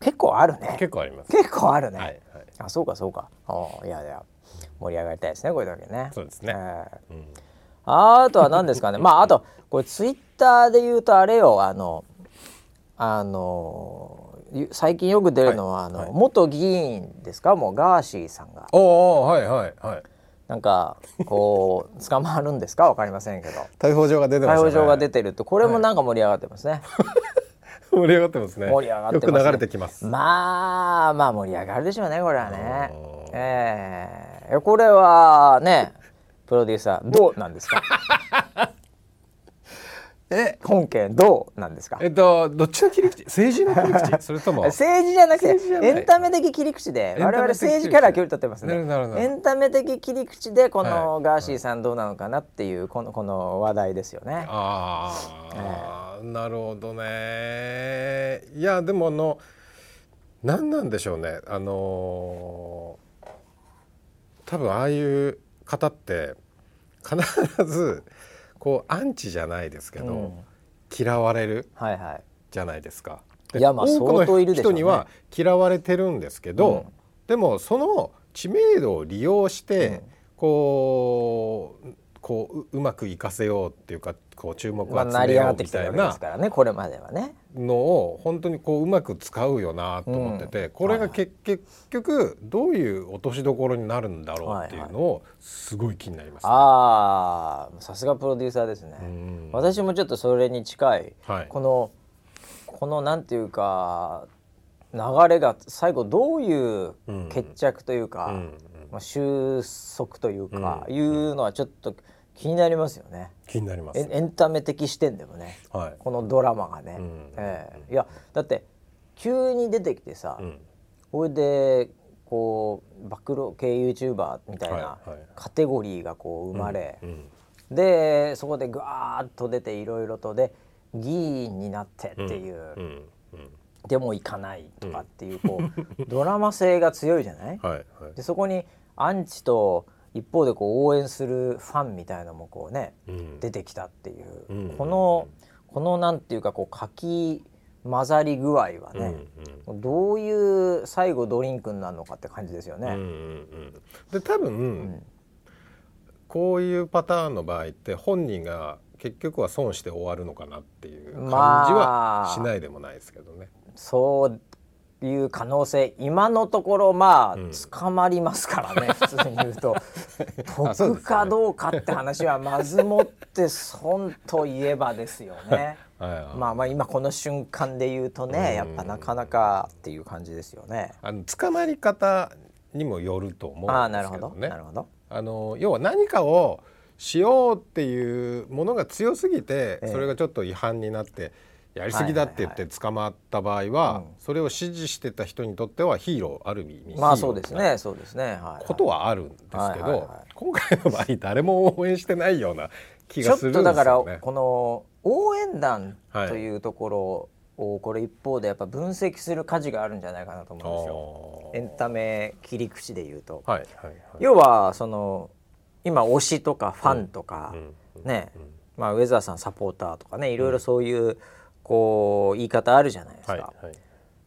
結構あるね。結構あります。結構あるね、はいはい、あそうかそうか。あいやいや盛り上がりたいですねこれだけね。そうですね、えーうん。あとは何ですかね。まああとこれツイッターで言うとあれよ。あのあの最近よく出るのは、はい、あの、はい、元議員ですか？もうガーシーさんが。おおはいはいはい。なんかこう 捕まるんですか？わかりませんけど。逮捕状が出てます、ね、逮捕状が出てるとこれもなんか盛り上がってますね。は い盛り上がってますね。盛り上がって、ね、よく流れてきます。まあまあ盛り上がるでしょうねこれはね。ええー、これはねプロデューサーどうなんですか？え本件どうなんですか？えっとどっちの切り口？政治の切り口？それとも？政治じゃなくてエンタメ的切り口で我々政治から距離取ってますね。エンタメ的切り口。でこのガーシーさんどうなのかなっていうこのこの話題ですよね。ああ、えー、なるほどね。いやでもあの何なんでしょうね。あのー、多分ああいう方って必ずこうアンチじゃないですけど、うん、嫌われるじゃないですか。いやまあ相当いるでしょう、ね、人には嫌われてるんですけど、うん、でもその知名度を利用して、うん、こうこううまくいかせようっていうかこう注目を集めようみたいなこれまではね。のを本当にこううまく使うよなと思ってて、うん、これがけ、結局どういう落としどころになるんだろうっていうのをすごい気になります、ね、ああさすがプロデューサーですね、私もちょっとそれに近い、はい、このこのなんていうか流れが最後どういう決着というか、うん、まあ、収束というか、いうのはちょっと気になりますよね。気になります。エンタメ的視点でもね、はい、このドラマがね、うん、えー、いやだって急に出てきてさ、うん、これでこう暴露系 YouTuber みたいなカテゴリーがこう生まれ、はいはい、でそこでぐわーっと出ていろいろとで議員になってっていう、うん、でも行かないとかっていうこう ドラマ性が強いじゃない、はいはい、でそこにアンチと一方でこう応援するファンみたいのもこうね、うん、出てきたっていう、うん、このこのなんていうかこうかき混ざり具合はね、うんうん、どういう最後ドリンクになるのかって感じですよね。うんうんうん、で多分、うん、こういうパターンの場合って本人が結局は損して終わるのかなっていう感じはしないでもないですけどね。まあ、そういう可能性今のところまあ、捕まりますからね 普通に言うと 得かどうかって話はまずもって損といえばですよね。まあまあ今この瞬間で言うとねやっぱなかなかっていう感じですよね。あの捕まり方にもよると思うんですけどね。なるほどあの要は何かをしようっていうものが強すぎて、それがちょっと違反になって。やりすぎだって言って捕まった場合は、それを支持してた人にとってはヒーローある意味まあそうですね。そうですね、はい、ことはあるんですけど、今回の場合誰も応援してないような気がするんですよ、ね、ちょっとだからこの応援団というところをこれ一方でやっぱ分析する価値があるんじゃないかなと思うんですよ。エンタメ切り口で言うと、はいはいはい、要はその今推しとかファンとか、うん、ね、うん、まあ、ウェザーさんサポーターとかねいろいろそういう、こう言い方あるじゃないですか。はいはい、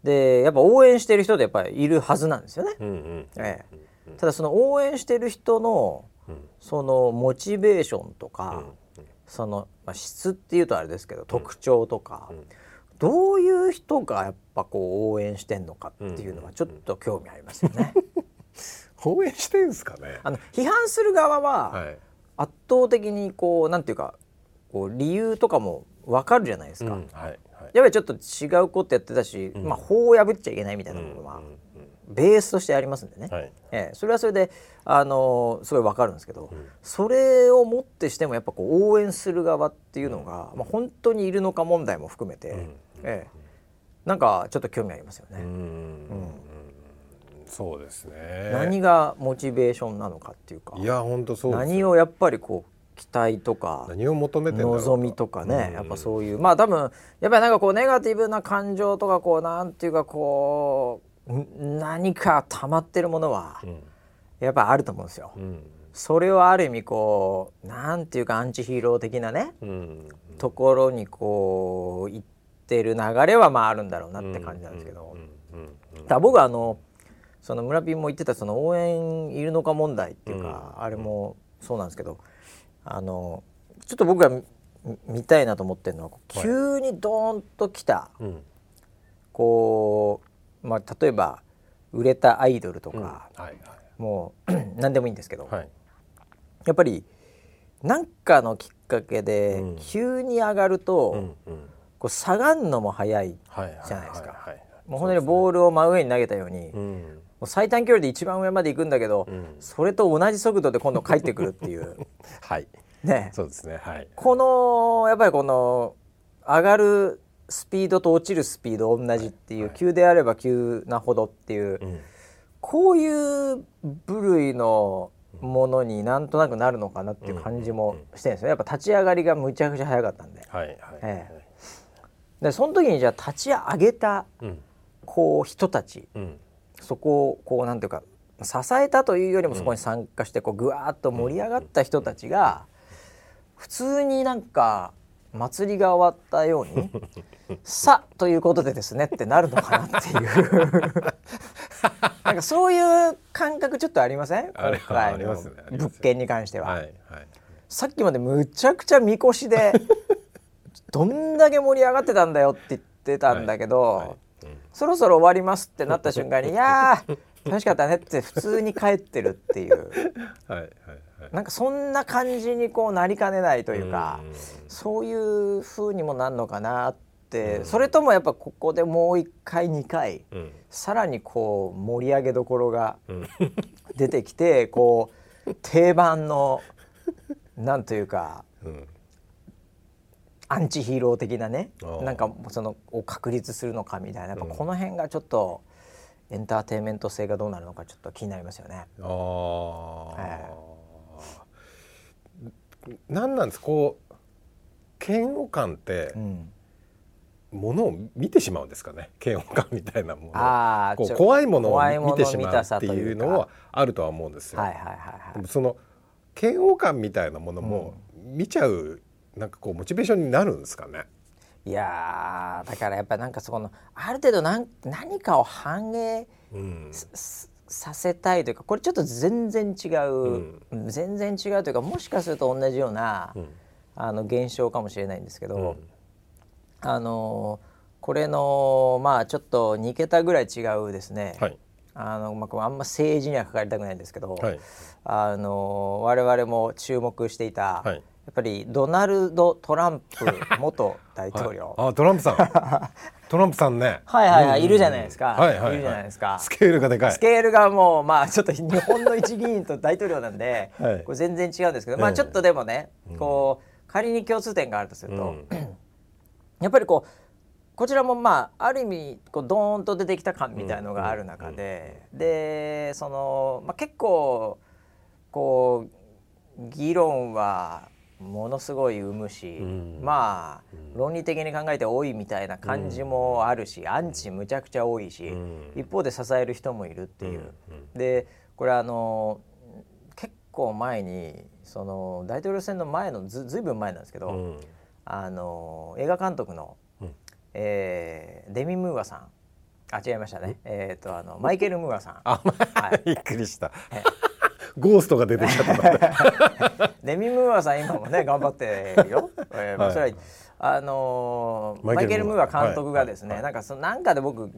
でやっぱ応援してる人でやっぱりいるはずなんですよね。うんうんええ、ただその応援してる人の、そのモチベーションとか、その、まあ、質っていうとあれですけど特徴とか、どういう人がやっぱこう応援してんのかっていうのはちょっと興味ありますよね。応援してんすかね？あの批判する側は圧倒的にこうなんていうかこう理由とかも分かるじゃないですか、うんはいはい、やっぱりちょっと違うことやってたし、うん、まあ、法を破っちゃいけないみたいなものは、ベースとしてありますんでね、はい、ええ、それはそれで、あのすごい分かるんですけど、うん、それをもってしてもやっぱこう応援する側っていうのが、まあ、本当にいるのか問題も含めて、ええ、なんかちょっと興味ありますよね。うんそうですね。何がモチベーションなのかっていうか。いや本当そう何をやっぱりこう期待とか何を求めて望みとかね、うん、やっぱそういうまあ多分やっぱりなんかこうネガティブな感情とかこうなんていうかこう何か溜まってるものはやっぱあると思うんですよ。うん、それをある意味こうなんていうかアンチヒーロー的なね、うん、ところにこう行ってる流れはまああるんだろうなって感じなんですけど。だ僕はあのその村ピンも言ってたその応援いるのか問題っていうか、うん、あれもそうなんですけどあのちょっと僕が見たいなと思ってるのは急にドーンときた、はい、こう、まあ、例えば売れたアイドルとか、うん。はいはい、もう 何でもいいんですけど、はい、やっぱり何かのきっかけで急に上がると、うんうん、こう下がるのも早いじゃないですか。もう本当にボールを真上に投げたように、う最短距離で一番上まで行くんだけど、うん、それと同じ速度で今度帰ってくるっていう。はい。ね。そうですね。はい。このやっぱりこの上がるスピードと落ちるスピード同じっていう、はい、急であれば急なほどっていう、うん、こういう部類のものになんとなくなるのかなっていう感じもしてるんですよ。やっぱ立ち上がりがむちゃくちゃ早かったんで。はいはい。ええ、でその時にじゃあ立ち上げた、こう人たち、うんそこをこうなんていうか支えたというよりもそこに参加してこうぐわーっと盛り上がった人たちが普通になんか祭りが終わったように「さということでですね」ってなるのかなっていう。なんかそういう感覚ちょっとありません？今回の物件に関しては。はいはい、さっきまでむちゃくちゃみこしで どんだけ盛り上がってたんだよって言ってたんだけど。はいはいそろそろ終わりますってなった瞬間に「いや楽しかったね」って普通に帰ってるっていう。はいはい、はい、なんかそんな感じにこうなりかねないというかそういうふうにもなんのかなってそれともやっぱここでもう1回2回、うん、さらにこう盛り上げどころが出てきてこう定番のなんというか、うんアンチヒーロー的なねなんかそのを確立するのかみたいなやっぱこの辺がちょっとエンターテインメント性がどうなるのかちょっと気になりますよね。あえー、なんなんですこう嫌悪感って、ものを見てしまうんですかね？嫌悪感みたいなものあこう怖いものを見てしまうっていうのはあるとは思うんですよ。はいはいはいはい、その嫌悪感みたいなものも見ちゃうなんかこうモチベーションになるんですかね？いやだからやっぱなんかそこのある程度何何かを反映、うん、させたいというかこれちょっと全然違う、うん、全然違うというかもしかすると同じような、うん、あの現象かもしれないんですけど、あのこれのまあちょっと2桁ぐらい違うですね、はい、あのまあ、あんま政治にはかかりたくないんですけど、はい、あの我々も注目していた、はいやっぱりドナルド・トランプ元大統領、はい、あトランプさん。トランプさんね。はいはいはい、いるじゃないですか、はいはい、い。るじゃないですか。スケールがでかい。スケールがもうまあちょっと日本の一議員と大統領なんで、はい、これ全然違うんですけど、まあちょっとでもね、こう仮に共通点があるとすると、うん、やっぱりこうこちらもまあある意味こうドーンと出てきた感みたいのがある中で、でその、まあ、結構こう議論はものすごい生むし、うん、まあ、うん、論理的に考えて多いみたいな感じもあるし、うん、アンチむちゃくちゃ多いし、一方で支える人もいるっていう。でこれあの結構前にその大統領選の前のずずいぶん前なんですけど、あの映画監督のえー、デミ・ムーアさん。あ違いましたね。え？っ、ー、とあのマイケル・ムーアさん。あ、はい、びっくりした、ゴーストが出てきちゃったデ ミ・ムーアさん今もね頑張ってるよ、えーまあ、それは、あのー、マイケル・ムーア。監督がですね、はい。はい、なんかそのなんかで僕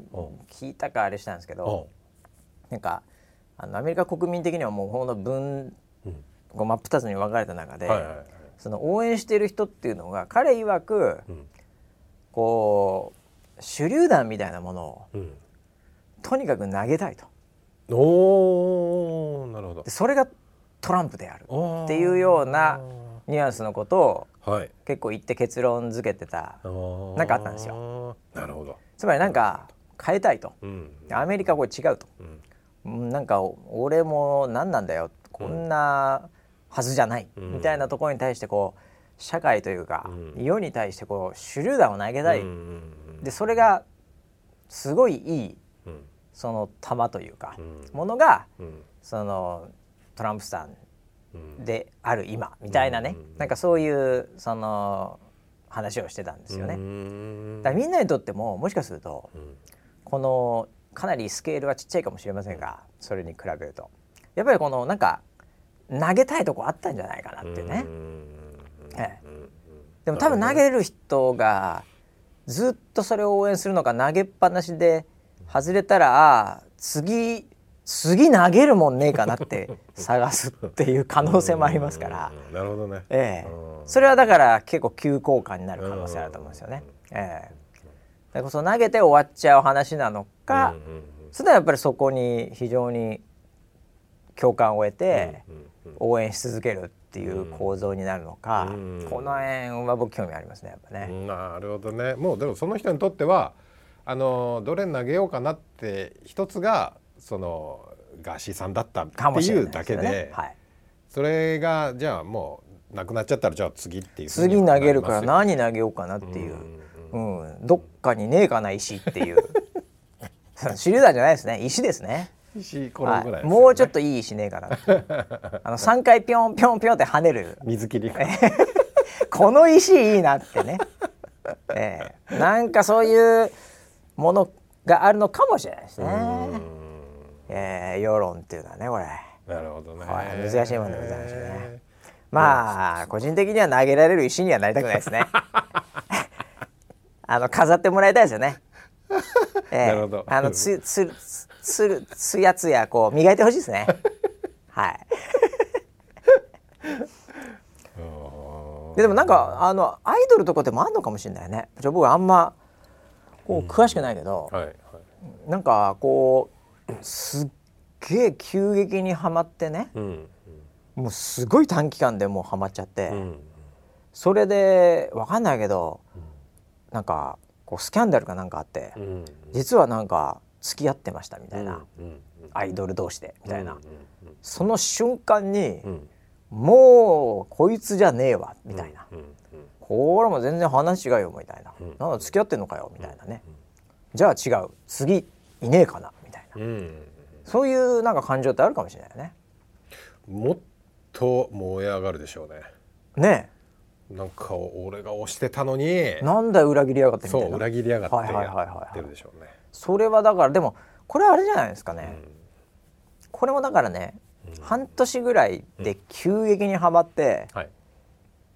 聞いたかあれしたんですけどなんかあのアメリカ国民的にはもうほんの分、うん、こう真っ二つに分かれた中で、はいはいはい、その応援している人っていうのが彼曰く、うん、こう手榴弾みたいなものを、うん、とにかく投げたいと。おなるほど。それがトランプである。っていうようなニュアンスのことを、はい、結構言って結論付けてたなんかあったんですよ。なるほど。つまりなんか変えたいと、うん、アメリカこれ違うと、うん、なんか俺も何なんだよ。こんなはずじゃない、うん、みたいなところに対してこう社会というか、世に対してこう手榴弾を投げたい、でそれがすごいいい、その弾というか、ものが、そのトランプさんである今みたいなね、なんかそういうその話をしてたんですよね。だからみんなにとってももしかすると、このかなりスケールはちっちゃいかもしれませんがそれに比べると。やっぱりこのなんか投げたいとこあったんじゃないかなってね。ええ、でも多分投げる人がずっとそれを応援するのか投げっぱなしで外れたらあ次次投げるもんねえかなって 探すっていう可能性もありますから。なるほどね、ええ、それはだから結構急降下になる可能性あると思うんですよね。ええ、だからそ投げて終わっちゃう話なのか、それはやっぱりそこに非常に共感を得て応援し続けるっていう構造になるのか、この辺は僕興味ありますねやっぱね。なるほどね。もうでもその人にとってはあのどれ投げようかなって一つがそのガーシーさんだったっていうだけで、ねはい、それがじゃあもうなくなっちゃったらじゃあ次っていう次投げるから何投げようかなっていう、うん、うん、どっかにねえかな石っていう。手榴弾じゃないですね。石ですね。石ぐらい、ね。はい、もうちょっといい石ねえかな あの3回ピョンピョンピョンって跳ねる。水切り この石いいなってね、えー、なんかそういうものがあるのかもしれないですね、えー、世論っていうのはねこれ。なるほどね。難しいもんでございますね。まあ個人的には投げられる石にはなりたくないですね。あの飾ってもらいたいですよね。えー、あのつつつるつやつやこう磨いてほしいですね。はい。ででもなんかあのアイドルとかでもあんのかもしれないね。じゃ僕あんまこう詳しくないけど、うん。はいはい、なんかこうすっげえ急激にはまってね、うんうん、もうすごい短期間でもうはまっちゃって、うん、それでわかんないけど、うん、なんかこうスキャンダルかなんかあって、うん、実はなんか付き合ってましたみたいな、アイドル同士でみたいな、その瞬間に、もうこいつじゃねえわみたいな、これも全然話違うよみたいな、なんだ付き合ってんのかよみたいなね、じゃあ違う。次いねえかなみたいな、そういうなんか感情ってあるかもしれないね。もっと燃え上がるでしょうね。ねなんか俺が押してたのに。なんだ裏切りやがってみたいな。そう裏切りやがってやってるでしょうね。それはだからでもこれはあれじゃないですかね、うん、これもだからね、うん、半年ぐらいで急激にはまって、うん、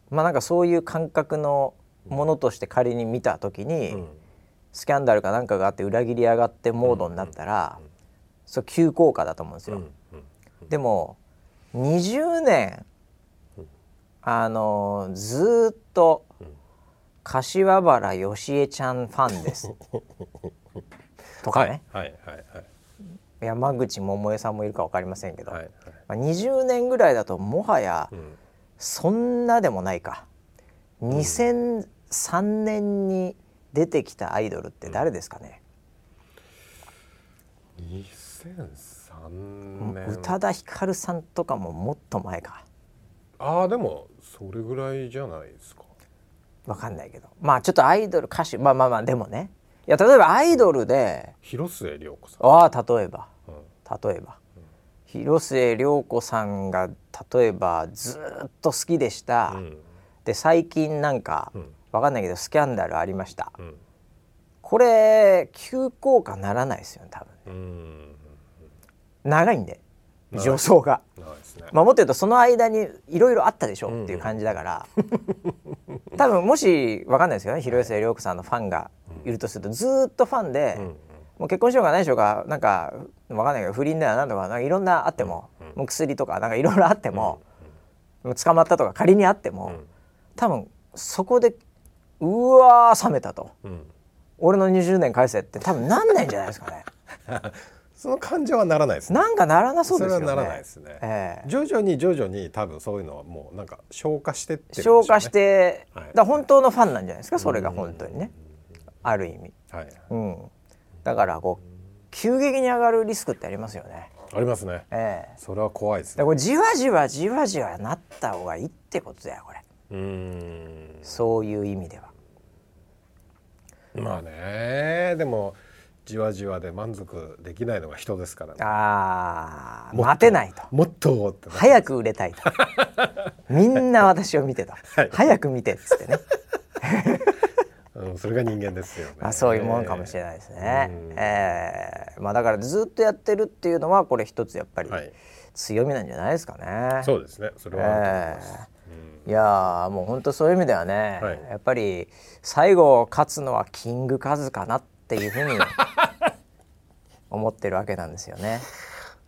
まあなんかそういう感覚のものとして仮に見た時に、スキャンダルかなんかがあって裏切りやがってモードになったら、それ急降下だと思うんですよ。でも20年あのずっと柏原芳恵ちゃんファンです。とかね、はいはいはいはい、山口百恵さんもいるか分かりませんけど、はいはい、まあ、20年ぐらいだともはやそんなでもないか、うん、2003年に出てきたアイドルって誰ですかね、うん、2003年。宇多田ヒカルさんとかももっと前か。ああでもそれぐらいじゃないですか。分かんないけど。まあちょっとアイドル歌手まあまあまあでもね。いや例えばアイドルで広末涼子さん。ああ例えば、うん、例えば、うん、広末涼子さんが例えばずっと好きでした、うん、で最近なんか、うん、分かんないけどスキャンダルありました、これ急降下ならないですよね多分長いんで助走が、ね、まあ、もっと言うとその間にいろいろあったでしょうっていう感じだから、うん、多分もし分かんないですけどね。広末涼子さんのファンがいるとするとずっとファンで、うん、もう結婚しようがないでしょうかなんか分かんないけど不倫だよなんとかなんかいろんなあっても、もう薬とかなんかいろいろあっても、捕まったとか仮にあっても、多分そこでうわ冷めたと、俺の20年返せって多分なんないんじゃないですかね。その感情はならないです、ね、なんかならなそうですよね。ならないですね、えー、徐々に徐々に多分そういうのはもうなんか消化してって、ね、消化して、はい、だ本当のファンなんじゃないですかそれが本当にね、ある意味、はい、うん、だからこう急激に上がるリスクってありますよね。ありますね。ええー、それは怖いですね。これじわじわじわじわなった方がいいってことだよこれ。うん。そういう意味では。まあねでもじわじわで満足できないのが人ですから、ね、ああ待てないともっと早く売れたいと みんな私を見てと、はい、早く見てっつってね うん、それが人間ですよね。まあそういうもんかもしれないですね。えー、えー、まあだからずっとやってるっていうのはこれ一つやっぱり強みなんじゃないですかね。そうですね。それは、えー、いやもう本当そういう意味ではね、はい、やっぱり最後勝つのはキングカズかなっていうふうに 思ってるわけなんですよね。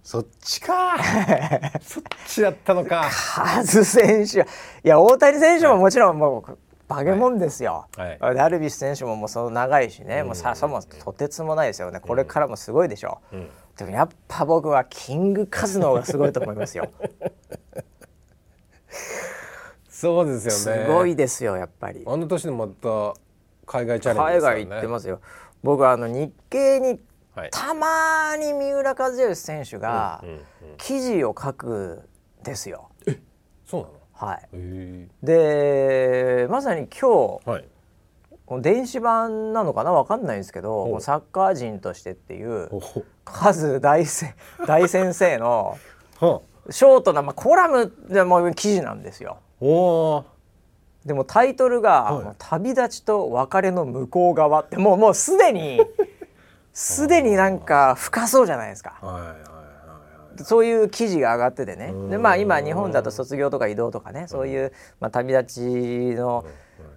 そっちか そっちだったのか。カズ選手いや大谷選手ももちろんもうバケモンですよ、はい。はい、ダルビッシュ選手ももうその長いしね、うん、もうさそもとてつもないですよね。これからもすごいでしょ。う、うん、でもやっぱ僕はキングカズの方がすごいと思いますよ。そうですよね。すごいですよやっぱり。あの年でまた海外チャレンジ、ね、海外行ってますよ。僕はあの日経にたまに三浦知良選手が記事を書くですよ。えそうなの？はい、でまさに今日、はい、電子版なのかな？分かんないんですけどサッカー人としてっていうカズ 大先生のショートな、まあ、コラムでも記事なんですよ。でもタイトルが、はい、旅立ちと別れの向こう側」ってもうもうすでに すでになんか深そうじゃないですか。はいそういう記事が上がっててね。でまあ今日本だと卒業とか移動とかねそういう、まあ、旅立ちの、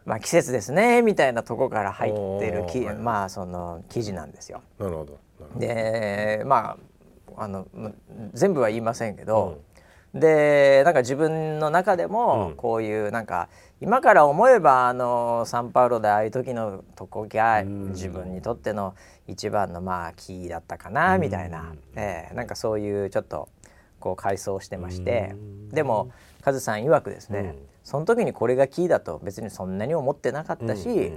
まあ、季節ですねみたいなとこから入ってるき、まあその記事なんですよ。なるほど。でまああの全部は言いませんけど、うん、でなんか自分の中でもこういうなんか、今から思えばあのサンパウロでああいう時のとこが自分にとっての一番のまあキーだったかなみたいな、えー、なんかそういうちょっとこう回想してまして。でもカズさん曰くですね、その時にこれがキーだと別にそんなに思ってなかったし、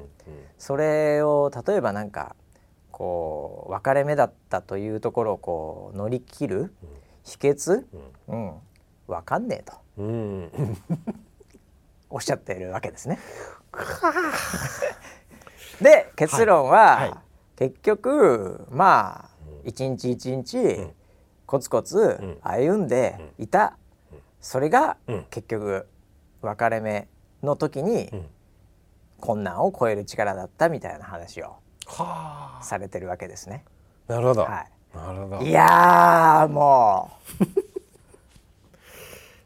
それを例えばなんかこう分かれ目だったというところをこう乗り切る秘訣、うん、分かんねえと。おっしゃっているわけですね。で結論は、はいはい、結局まあ一日一日コツコツ歩んでいた、それが結局分かれ目の時に困難を超える力だったみたいな話をされてるわけですね。なるほど。はい。なるほど。いやもう。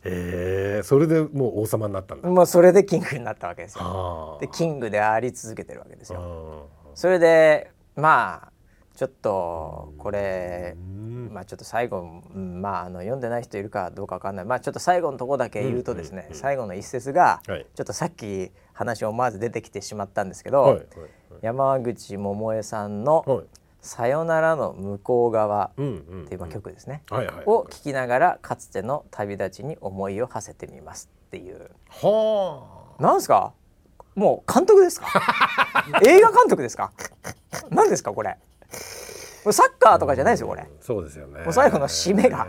えー、それでもう王様になったんだ。もうそれでキングになったわけですよ。でキングであり続けてるわけですよ。それでまあちょっとこれまあちょっと最後、まあ、あの読んでない人いるかどうかわかんない。まあちょっと最後のとこだけ言うとですね、最後の一節が、ちょっとさっき話思わず出てきてしまったんですけど、はいはいはい、山口百恵さんのさよならの向こう側っていう曲ですね、を聴きながらかつての旅立ちに思いを馳せてみますっていう。はあ。なんですか？もう監督ですか？映画監督ですか？何ですかこれ？サッカーとかじゃないですよこれ、そうですよね。もう最後の締めが。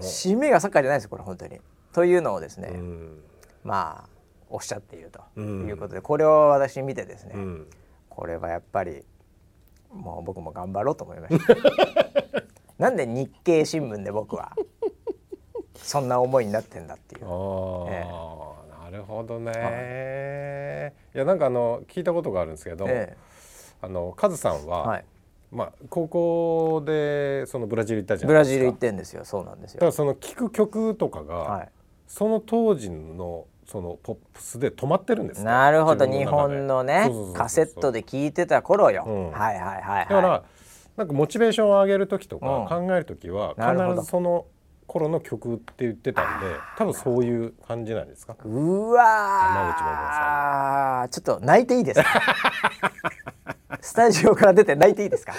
締めがサッカーじゃないですよこれ本当に。というのをですね、まあおっしゃっているということで、これを私見てですね、これはやっぱりもう僕も頑張ろうと思いました。なんで日経新聞で僕はそんな思いになってんだっていう、えー、なるほどね、はい、いやなんかあの聞いたことがあるんですけど、えー、あのカズさんは、はい、まあ高校でそのブラジル行ったじゃないですか。ブラジル行ってんですよ。そうなんですよ。だからその聴く曲とかが、はい、その当時のそのポップスで止まってるんですなるほど。日本のねカセットで聴いてた頃よ、うん、はいはいはい、はい、だからなんかモチベーションを上げる時とか考える時は必ずその頃の曲って言ってたんで多分そういう感じなんですか？うわちょっと泣いていいですか？スタジオから出て泣いていいですか？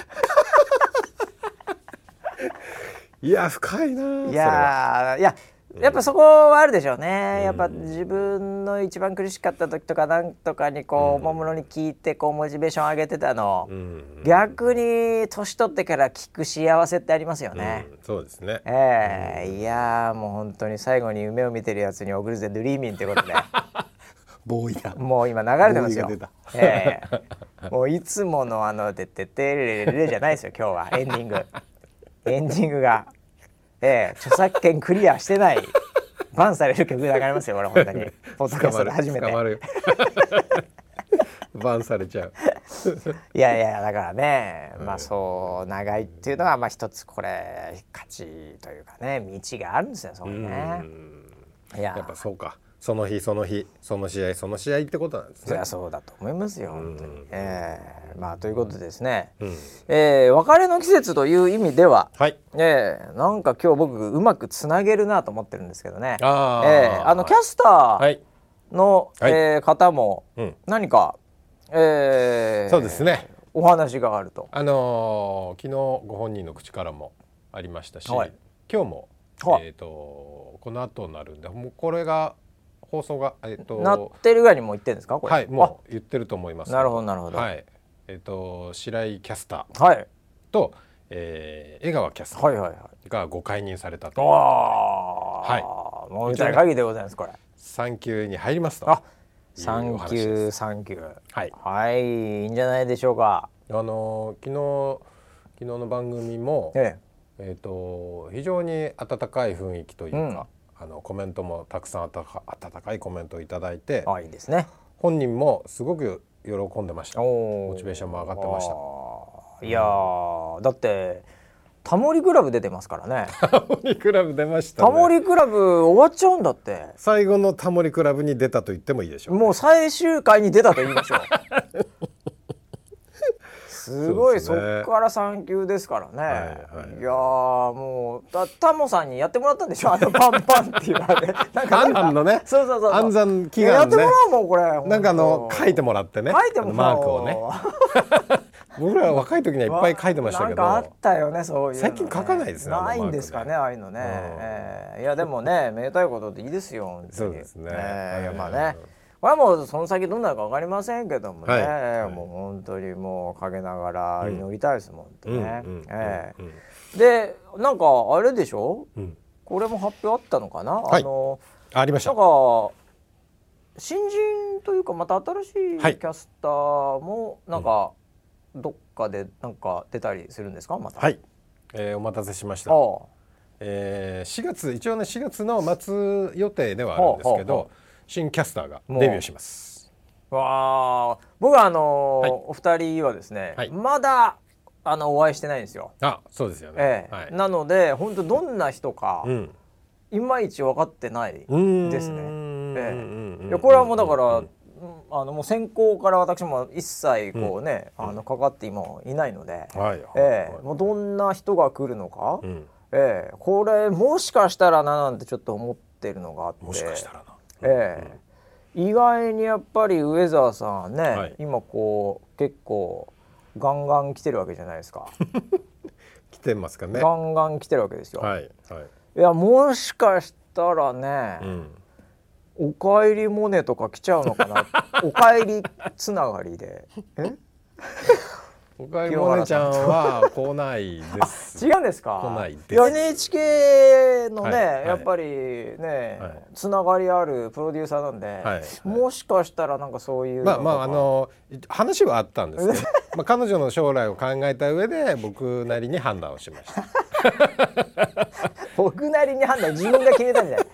いや深いないやいややっぱそこはあるでしょうね、やっぱ自分の一番苦しかった時とかなんとかにこうおもむろに聞いてこうモチベーション上げてたの、うん、逆に年取ってから聞く幸せってありますよね、うん、そうですね。ええ。ー、いやもう本当に最後に夢を見てるやつに送るぜドリーミンということで。ボーイがもう今流れてますよ。ええ。ー、もういつものあの「てってってれれれ」じゃないですよ今日は。エンディング。エンディングが。ええ著作権クリアしてない。バンされる曲流れますよこれ本当に。ポッドキャストで初めて。バンされちゃう。いやいやだからね、まあそう長いっていうのはまあ一つこれ勝ちというかね道があるんですよそうねやっぱそうかその日その日その試合その試合ってことなんですね。そりゃそうだと思いますよ本当に。ええー、まあということでですね、うん、えー、別れの季節という意味では、はい、えー、なんか今日僕うまくつなげるなと思ってるんですけどね。あ,、えー、あのキャスターの、はい、えー、方も何か、うん、えー、そうですね。お話があると。あのー、昨日ご本人の口からもありましたし、はい、今日も、えーと、この後になるんでもうこれが放送が、えっと、なってるぐらいにも言ってるんですか？はいもう言ってると思います。なるほどなるほど。はい。えっと白井キャスター。はい。と、えー、江川キャスター。がご解任されたと、はいはい。もう見たい限りでございますこれ。産休に入りますと。あ産休産休はい。はいいいんじゃないでしょうか。あの昨日昨日の番組も、ええ。えーと非常に温かい雰囲気というか、うんあのコメントもたくさん温かいコメントを頂いてあいいですね。本人もすごく喜んでました。モチベーションも上がってました。いやだってタモリクラブ出てますからね。タモリクラブ出ました、ね、タモリクラブ終わっちゃうんだって。最後のタモリクラブに出たと言ってもいいでしょう、ね、もう最終回に出たと言いましょう すごいそ,、っから産休ですからね、はいはい、いやもうたタモさんにやってもらったんでしょ？あのパンパンっていうあれなんか安産のね。そうそうそう安産祈願、ね、やってもらうもんこれなんかあの書いてもらってね。書いてもマークをね。僕ら若い時にはいっぱい書いてましたけど。あったよねそういう、ね、最近書かないですねないんですかねああいうのね、うん、えー、いやでもねめでたいことでいいですよそうですね、えー、いやまあね、これはもうその先どうなるか分かりませんけどもね、はい、もう本当にもう陰ながら祈りたいですもんとね。でなんかあれでしょ、うん、これも発表あったのかな、はい、あのありました。なんか新人というかまた新しいキャスターもなんかどっかでなんか出たりするんですか？また。はい、えー、お待たせしました。えー、4月一応ね4月の末予定ではあるんですけど。新キャスターがデビューします。わあ、僕はあのーはい、お二人はですね、はい、まだあのお会いしてないんですよ。あ、そうですよね。ええ。はい、なので本当どんな人か、うん、いまいち分かってないですね。ええ、いやこれはもうだから。あのもう先行から私も一切こうね、うん、あのかかって今いないので、はい。ええ、もうどんな人が来るのか、うん、ええ、これもしかしたらななんてちょっと思ってるのがあって。もしかしたらなええ、意外にやっぱり上澤さんね、はい、今こう結構ガンガン来てるわけじゃないですか。来てますかね。ガンガン来てるわけですよ。はい。はい、いやもしかしたらね、うん、おかえりモネとか来ちゃうのかな。おかえりつながりで。え？おかえりモネちゃんは来ないです。違うんですか？来ないです。NHK のね、はい、やっぱりね、はい、つながりあるプロデューサーなんで、はい、もしかしたらなんかそういうまあまああの話はあったんですけど、まあ彼女の将来を考えた上で僕なりに判断をしました。僕なりに判断自分が決めたんじゃない。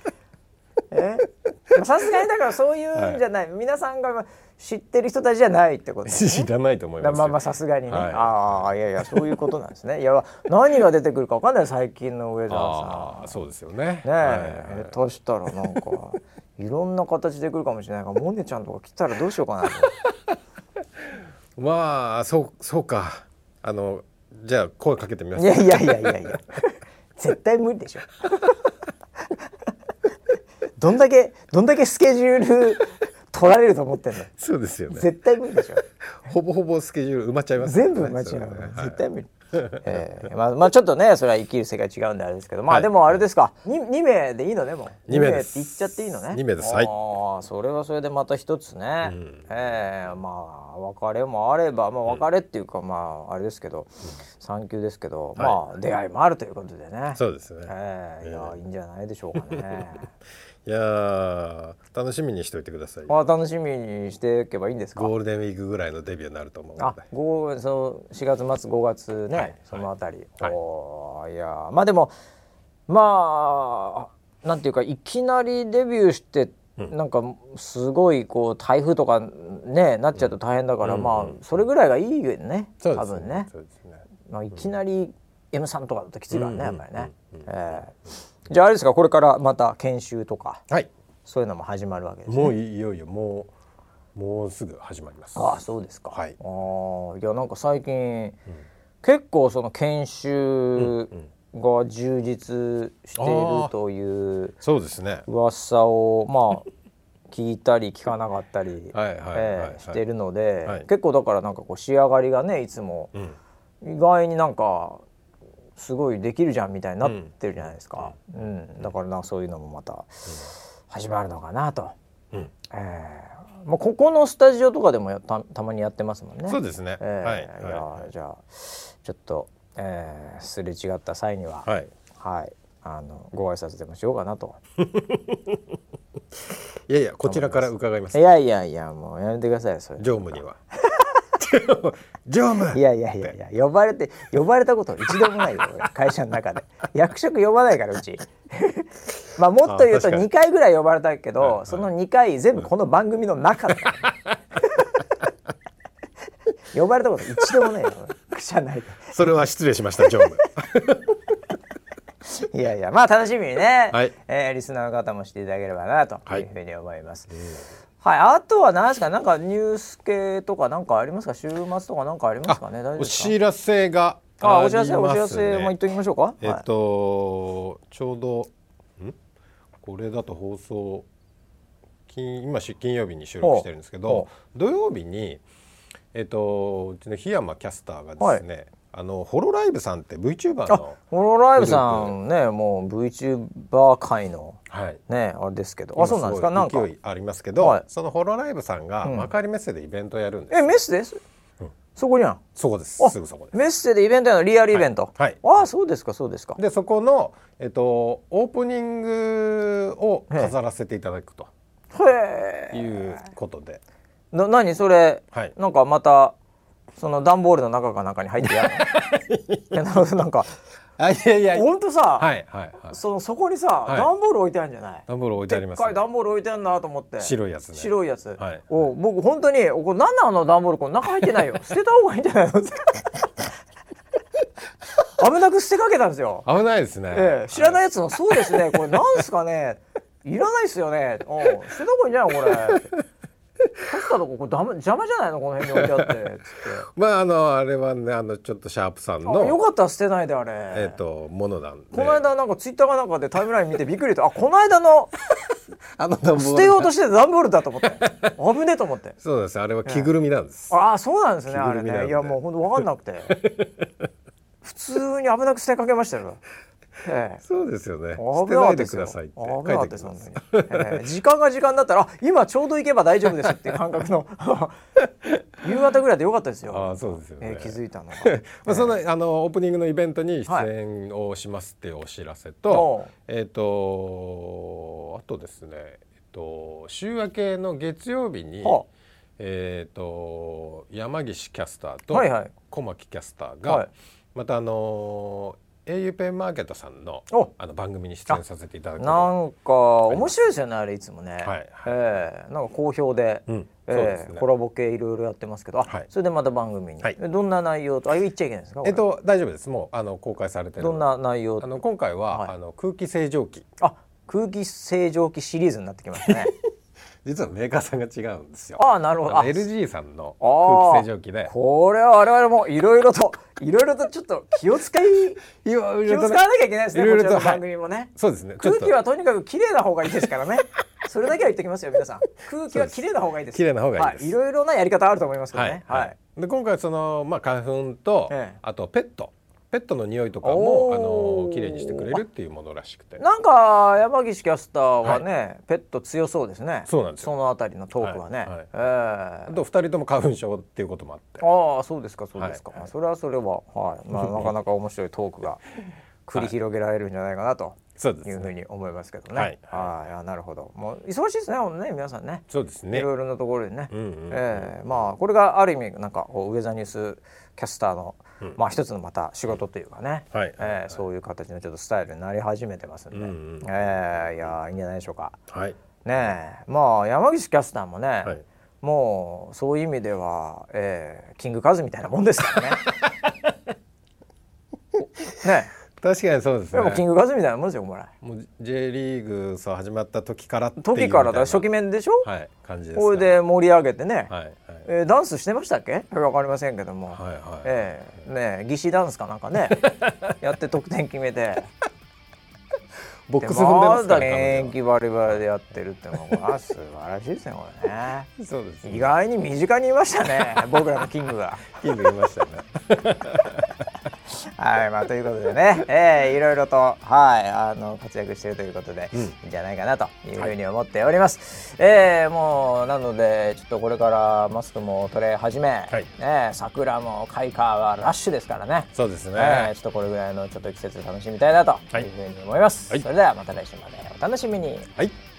え？さすがにだからそういうんじゃない、はい、皆さんが知ってる人たちじゃないってことです、ね、知らないと思いますまあまあさすがにね、はい、ああいやいやそういうことなんですね。いや何が出てくるかわかんない最近の上澤さん。そうですよね。ねえ、下手したらなんか いろんな形で来るかもしれない。からモネちゃんとか来たらどうしようかなと。まあそうそうか。あのじゃあ声かけてみます。いやいやいやいやいや。絶対無理でしょどんだけどんだけスケジュール取られると思ってんの？そうですよね。絶対無理でしょ。ほぼほぼスケジュール埋まっちゃいます、ね、全部埋まっちゃう、ね、絶対無理、えー、まあまあちょっとねそれは生きる世界違うんであれですけどまあ、でもあれですか。2, 2名でいいの？でも。2名って言っちゃっていいのね。2名です。はい。ああそれはそれでまた一つね、うん、えー、まあ別れもあればまあ別れっていうか、まああれですけど、産休ですけど、まあ出会いもあるということでね。そうですね、えー、いやいいんじゃないでしょうかね いや楽しみにしておいてください。あ楽しみにしていけばいいんですか？ゴールデンウィークぐらいのデビューになると思うので。あその4月末5月ね、はい、そのあたり、はい、おいやまあでもまあなんていうかいきなりデビューしてなんかすごいこう台風とかねなっちゃうと大変だから、うん、まあそれぐらいがいいよね、多分ね。ね。まあ、いきなり M さんとかだときついからね、やっぱりね。えー、じゃああれですかこれからまた研修とか、はい、そういうのも始まるわけです、ね、もういよいよもうもうすぐ始まります。ああそうですか。はい。ああいやなんか最近、うん、結構その研修、うんうんが充実しているというそうですね。噂をまあ聞いたり聞かなかったりしてるので、はい、結構だからなんかこう仕上がりがねいつも意外になんかすごいできるじゃんみたいになってるじゃないですか、うん、うん、だからなそういうのもまた始まるのかなと。うん、えーまあ、ここのスタジオとかでもたたまにやってますもんね。そうですね。えー、はい。いや、じゃあちょっとえー、すれ違った際には、はい、はい、あのご挨拶でもしようかなと。いやいやこちらから伺います。いやいやいやもうやめてくださいそれ。常務には。常務。いやいやいやいや呼ばれて呼ばれたこと一度もないよ会社の中で役職呼ばないからうち。まあもっと言うと2回ぐらい呼ばれたけど、その2回全部この番組の中だ。呼ばれたこと一度もないよ。社内で それは失礼しました常務 いやいやまあ楽しみにね、はい、えー、リスナーの方もしていただければなというふうに思います。はい、はい、あとは何ですか、なんかニュース系とか、なんかありますか、週末とか、なんかありますかね？お知らせがあ、お知らせ、お知らせも言っておきましょうか？えっと、はい、ちょうど。ん、これだと放送。金、今、金曜日に収録してるんですけど、土曜日に。えっとうちの檜山キャスターがですね、はい、あのホロライブさんって VTuber のホロライブさんねもう VTuber 界の、はい、ねあれですけど。あそうなんですか？なんか。ありますけど、はい、そのホロライブさんが幕張メッセでイベントやるんです、うん、えメッセです、うん、そこにゃん？そこです。すぐそこです。メッセでイベントやの？リアルイベント、はい、はい、あそうですかそうですか。でそこのえっとオープニングを飾らせていただくと。いうことで。な何？それ、はい、なんかまたその段ボールの中か中に入ってやる なんかあいやいや。本当さ、はいはいはい、そのそこにさ、はい、段ボール置いてあるんじゃない？段ボール置いてあります、ね、段ボール置いてあるなと思って。白いやつね。白いやつ、はい、お僕本当にこれ何なの段ボールこれ中入ってないよ。捨てた方がいいんじゃないの？危なく捨てかけたんですよ。危ないですね、ええ、知らないやつの、そうですね。これなんですかね？いらないですよね。お捨てた方がいいんじゃないこれ？確かとここダメ邪魔じゃないのこの辺に置いてあってまああのあれはねあのちょっとシャープさんのよかった捨てないであれ。えっ、ー、とものなんで。この間なんかツイッターかなんかでタイムライン見てびっくりとあこの間の あの捨てようとして段ボールだと思って。危ねえと思って。そうです。あれは着ぐるみなんです、ああそうなんですねあれね。いやもう本当分かんなくて。普通に危なく捨てかけましたよそうですよね。捨てないでくださいって書いてきます。え時間が時間だったら今ちょうど行けば大丈夫ですっていう感覚の 夕方ぐらいでよかったですよ。あそうですよね。気づいたの まあそのあのオープニングのイベントに出演をしますっていうお知らせと、えっとあとですね、えっと週明けの月曜日に。えーと、山岸キャスターと小牧キャスターが、またあのペンマーケットさんのあの番組に出演させていただくなんか面白いですよねあれいつもね、はいはい、えー、なんか好評で、うん、えーね、コラボ系いろいろやってますけど、はい、それでまた番組に、はい、どんな内容と？あ言っちゃいけないですか？えっと大丈夫です。もうあの公開されてどんな内容あの今回は、はい、あの空気清浄機。あ空気清浄機シリーズになってきましたね実はメーカーさんが違うんですよ。ああなるほど。LG さんの空気清浄機で。これは我々もいろいろといろいろとちょっと気を使い 気を使わなきゃいけないですね。いろいろと番組もね、はい。そうですね。空気はとにかく綺麗な方がいいですからね。それだけは言ってきますよ皆さん。空気は綺麗な方がいいです。綺麗な方がいいです。はい、いろいろなやり方あると思いますけどね。はい。はい、で今回そのまあ花粉と、ええ、あとペット。ペットの匂いとかもあの綺麗にしてくれるっていうものらしくて。なんか山岸キャスターはね、はい、ペット強そうですね。そうなんですそのあたりのトークはね、はい。はい、えー、あと二人とも花粉症っていうこともあって。ああそうですかそうですか、はい、それはそれは、はい。まあ、なかなか面白いトークが繰り広げられるんじゃないかなと。そうです、いうふうに思いますけどね。はい、はい、なるほど。もう忙しいですね、ね皆さんね。そうですね。いろいろなところでね。うんうん、ええー、まあこれがある意味なんかウェザーニュースキャスターのまあ一つのまた仕事というかね、はいえー、そういう形のちょっとスタイルになり始めてますんで、うんうん、えー、いやいいんじゃないでしょうか。はい、ねまあ山岸キャスターもね、はい、もうそういう意味では、えー、キングカズみたいなもんですからね。ね確かにそうですね。でもキングカズみたいなもんですよ、お前。もう J リーグさ始まった時から時からだ初期面でしょ？はい、感じです、ね。これで盛り上げてね。はい。えー、ダンスしてましたっけ？わかりませんけども、はいはい。えー、ね義士ダンスかなんかね。やって得点決めて。ボックス踏んでますからね元気バリバリでやってるってのは素晴らしいですねこれね。そうです、ね、意外に身近にいましたね僕らのキングが。キングいましたねはい、まあ、ということでね、えー、いろいろと、はい、あの活躍しているということで、うん、いいんじゃないかなというふうに思っております。はい、えー、もうなのでちょっとこれからマスクも取れ始め、はい、ね、桜も開花はラッシュですからね。そうですね、えー、ちょっとこれぐらいのちょっと季節楽しみたいなというふうに思います。はい、それではまた来週までお楽しみに。はい